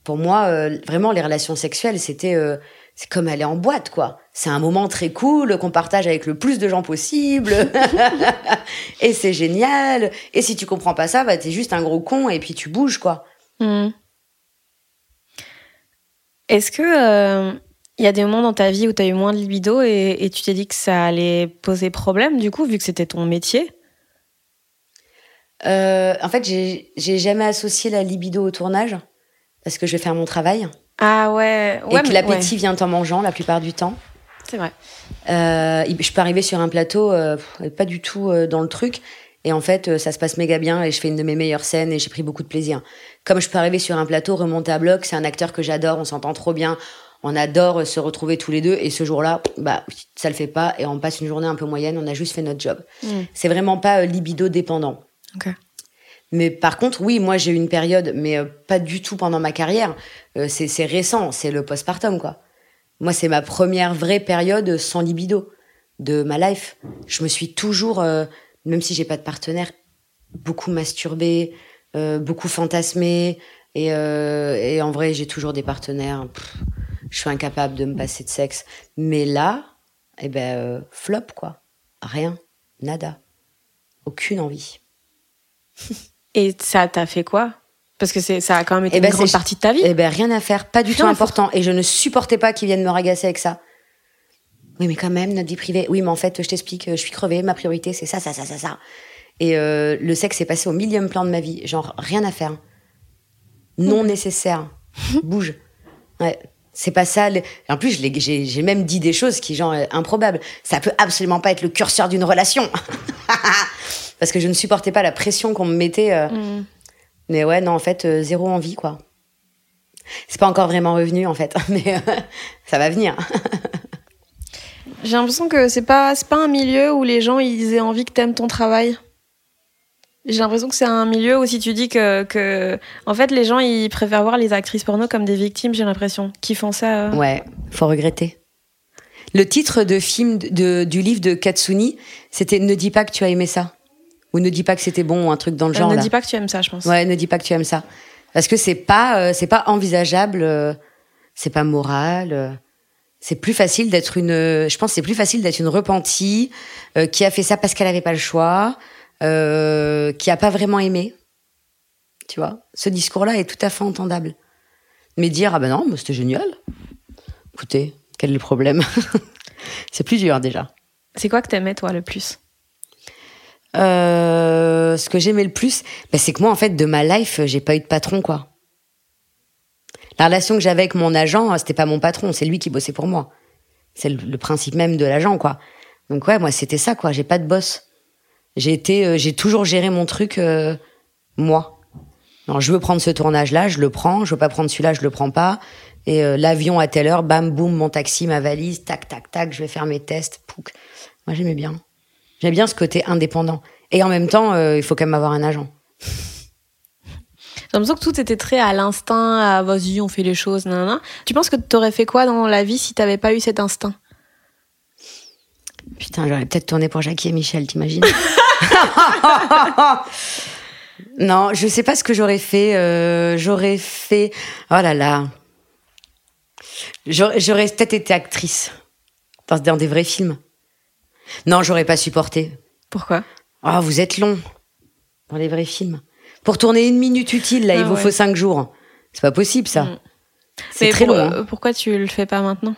Speaker 3: Pour moi, vraiment, les relations sexuelles, c'était, c'est comme aller en boîte, quoi. C'est un moment très cool qu'on partage avec le plus de gens possible. [laughs] et c'est génial. Et si tu comprends pas ça, bah, t'es juste un gros con et puis tu bouges, quoi.
Speaker 1: Hmm. Est-ce que il y a des moments dans ta vie où tu as eu moins de libido et, tu t'es dit que ça allait poser problème, du coup, vu que c'était ton métier?
Speaker 3: Euh, En fait, j'ai jamais associé la libido au tournage parce que je vais faire mon travail.
Speaker 1: Ah ouais,
Speaker 3: ouais Et que l'appétit vient en mangeant la plupart du temps.
Speaker 1: C'est vrai.
Speaker 3: Euh, je peux arriver sur un plateau, euh, pas du tout dans le truc. Et en fait, ça se passe méga bien et je fais une de mes meilleures scènes et j'ai pris beaucoup de plaisir. Comme je peux arriver sur un plateau, remonter à bloc, c'est un acteur que j'adore, on s'entend trop bien, on adore se retrouver tous les deux et ce jour-là, bah ça le fait pas et on passe une journée un peu moyenne, on a juste fait notre job. Mm. C'est vraiment pas euh, libido dépendant. Mais par contre, oui, moi j'ai eu une période, mais euh, pas du tout pendant ma carrière. Euh, c'est récent, c'est le postpartum quoi. Moi, c'est ma première vraie période sans libido de ma life. Je me suis toujours, même si j'ai pas de partenaire, beaucoup masturbée, beaucoup fantasmée. Et, et en vrai, j'ai toujours des partenaires je suis incapable de me passer de sexe. Mais là, eh ben, euh, flop, quoi. Rien. Nada. Aucune envie.
Speaker 1: Et ça t'a fait quoi? Parce que ça a quand même été eh ben, une grande partie de ta vie.
Speaker 3: Eh ben, rien à faire. Pas du tout important. Et je ne supportais pas qu'ils viennent me ragasser avec ça. Oui, mais quand même, notre vie privée. Oui, mais en fait, je t'explique, je suis crevée, ma priorité, c'est ça, ça, ça, ça, ça. Et euh, le sexe est passé au millième plan de ma vie. Genre, rien à faire. Non nécessaire. [laughs] Bouge. Ouais. C'est pas ça. En plus, j'ai même dit des choses qui, genre, euh, improbables. Ça peut absolument pas être le curseur d'une relation. [laughs] Parce que je ne supportais pas la pression qu'on me mettait. Euh. Mm. Mais ouais, non, en fait, euh, zéro envie, quoi. C'est pas encore vraiment revenu en fait, [laughs] mais euh, ça va venir. [laughs]
Speaker 2: J'ai l'impression que c'est pas c'est pas un milieu où les gens ils aient envie que t'aimes ton travail. J'ai l'impression que c'est un milieu où si tu dis que, que en fait les gens ils préfèrent voir les actrices porno comme des victimes, j'ai l'impression, qui font ça. euh.
Speaker 3: Ouais, faut regretter. Le titre de film de, du livre de Katsuni, c'était Ne dis pas que tu as aimé ça. Ou ne dis pas que c'était bon, ou un truc dans le
Speaker 2: Euh,
Speaker 3: genre.
Speaker 2: ne
Speaker 3: là.
Speaker 2: dis pas que tu aimes ça, je pense.
Speaker 3: Ouais, ne dis pas que tu aimes ça. Parce que c'est pas, euh, c'est pas envisageable, euh, c'est pas moral. euh, c'est plus facile d'être une, euh, je pense, que c'est plus facile d'être une repentie euh, qui a fait ça parce qu'elle avait pas le choix, euh, qui a pas vraiment aimé. Tu vois, ce discours-là est tout à fait entendable. Mais dire ah ben non, mais c'était génial. Écoutez, quel est le problème [laughs] C'est plus dur déjà.
Speaker 2: C'est quoi que t'aimais toi le plus?
Speaker 3: Euh, ce que j'aimais le plus, bah, c'est que moi, en fait, de ma life, j'ai pas eu de patron, quoi. La relation que j'avais avec mon agent, c'était pas mon patron, c'est lui qui bossait pour moi. C'est le, le principe même de l'agent, quoi. Donc ouais, moi, c'était ça, quoi. J'ai pas de boss. J'ai été, euh, j'ai toujours géré mon truc, euh, moi. Alors, je veux prendre ce tournage-là, je le prends. Je veux pas prendre celui-là, je le prends pas. Et euh, l'avion à telle heure, bam, boum, mon taxi, ma valise, tac, tac, tac, je vais faire mes tests. Pouc. Moi, j'aimais bien. J'aime bien ce côté indépendant. Et en même temps, euh, il faut quand même avoir un agent.
Speaker 2: J'ai l'impression que tout était très à l'instinct, à vas-y, on fait les choses, nanana. Tu penses que t'aurais fait quoi dans la vie si t'avais pas eu cet instinct?
Speaker 3: Putain, j'aurais peut-être tourné pour Jackie et Michel, t'imagines? [laughs] [laughs] Non, je sais pas ce que j'aurais fait. euh, j'aurais fait. Oh là là. J'aurais peut-être été actrice. Dans, dans des vrais films. Non, j'aurais pas supporté.
Speaker 2: Pourquoi?
Speaker 3: Ah, vous êtes long. Dans les vrais films. Pour tourner une minute utile, là, il
Speaker 2: Ah
Speaker 3: vous
Speaker 2: ouais.
Speaker 3: faut cinq jours. C'est pas possible, ça.
Speaker 2: Mm.
Speaker 3: C'est très
Speaker 2: pour-
Speaker 3: long. hein.
Speaker 2: euh, Pourquoi tu le fais pas maintenant?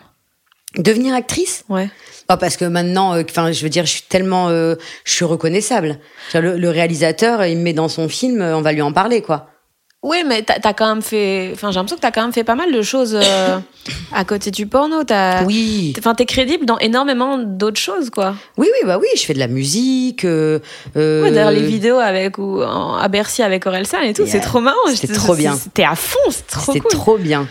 Speaker 3: Devenir actrice
Speaker 2: Ouais.
Speaker 3: Pas parce que maintenant, euh, je veux dire, je suis tellement, euh, je suis reconnaissable. Le, le réalisateur, il me met dans son film, euh, on va lui en parler, quoi.
Speaker 2: Oui, mais t'as as quand même fait. Enfin, j'ai l'impression que t'as quand même fait pas mal de choses euh, [coughs] à côté du porno. T'as.
Speaker 3: Oui,
Speaker 2: Enfin, t'es crédible dans énormément d'autres choses, quoi.
Speaker 3: oui, oui, bah oui, je fais de la musique.
Speaker 2: Ouais, d'ailleurs, les vidéos avec ou en- à Bercy avec Orelsan et tout, c'est trop marrant.
Speaker 3: C'était trop bien.
Speaker 2: C'était à fond, c'est trop
Speaker 3: C'était
Speaker 2: cool.
Speaker 3: trop bien.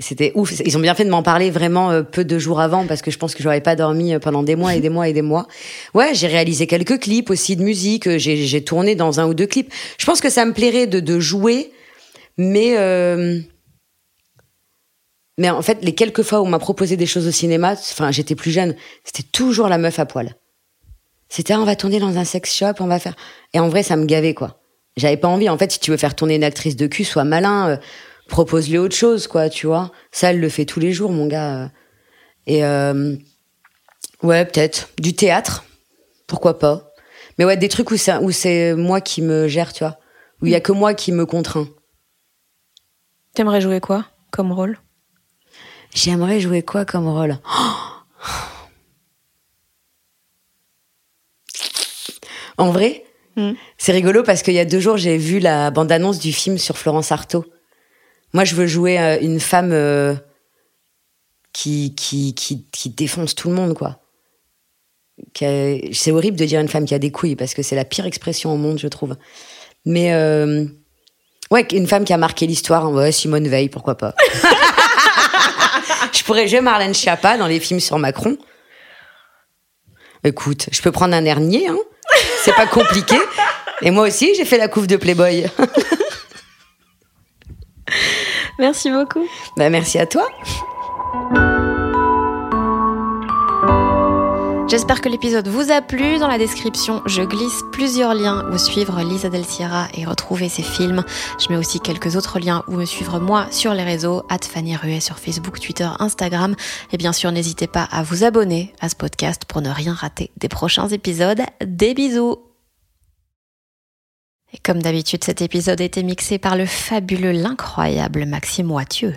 Speaker 3: C'était ouf. Ils ont bien fait de m'en parler vraiment euh, peu de jours avant parce que je pense que j'aurais pas dormi euh, pendant des mois et des mois et des mois. Ouais, j'ai réalisé quelques clips aussi de musique. euh, J'ai tourné dans un ou deux clips. Je pense que ça me plairait de, jouer, mais mais en fait, les quelques fois où on m'a proposé des choses au cinéma, enfin, j'étais plus jeune, c'était toujours la meuf à poil. C'était ah, on va tourner dans un sex shop, on va faire. Et en vrai, ça me gavait quoi. J'avais pas envie. En fait, si tu veux faire tourner une actrice de cul, sois malin. Propose-lui autre chose, quoi, tu vois. Ça, elle le fait tous les jours, mon gars. Et euh, ouais, peut-être du théâtre, pourquoi pas. Mais ouais, des trucs où c'est où c'est moi qui me gère, tu vois, où il y a que moi qui me contraint.
Speaker 2: T'aimerais jouer quoi comme rôle?
Speaker 3: J'aimerais jouer quoi comme rôle? En vrai,
Speaker 2: Hmm.
Speaker 3: c'est rigolo parce qu'il y a deux jours, j'ai vu la bande-annonce du film sur Florence Artaud. Moi, je veux jouer euh, une femme euh, qui, qui, qui, défonce tout le monde, quoi. C'est horrible de dire une femme qui a des couilles parce que c'est la pire expression au monde, je trouve. Mais euh, ouais, une femme qui a marqué l'histoire, ouais, Simone Veil, pourquoi pas. [laughs] je pourrais jouer Marlène Schiappa dans les films sur Macron. Écoute, je peux prendre un hernier, hein. C'est pas compliqué. Et moi aussi, j'ai fait la couve de Playboy. [laughs]
Speaker 2: Merci beaucoup.
Speaker 3: bah, merci à toi.
Speaker 2: J'espère que l'épisode vous a plu. Dans la description, je glisse plusieurs liens où suivre Lisa Del Sierra et retrouver ses films. Je mets aussi quelques autres liens où me suivre moi sur les réseaux, Fanny Ruet sur Facebook, Twitter, Instagram. Et bien sûr, n'hésitez pas à vous abonner à ce podcast pour ne rien rater des prochains épisodes. Des bisous Et comme d'habitude, cet épisode a été mixé par le fabuleux, l'incroyable Maxime Wattieu.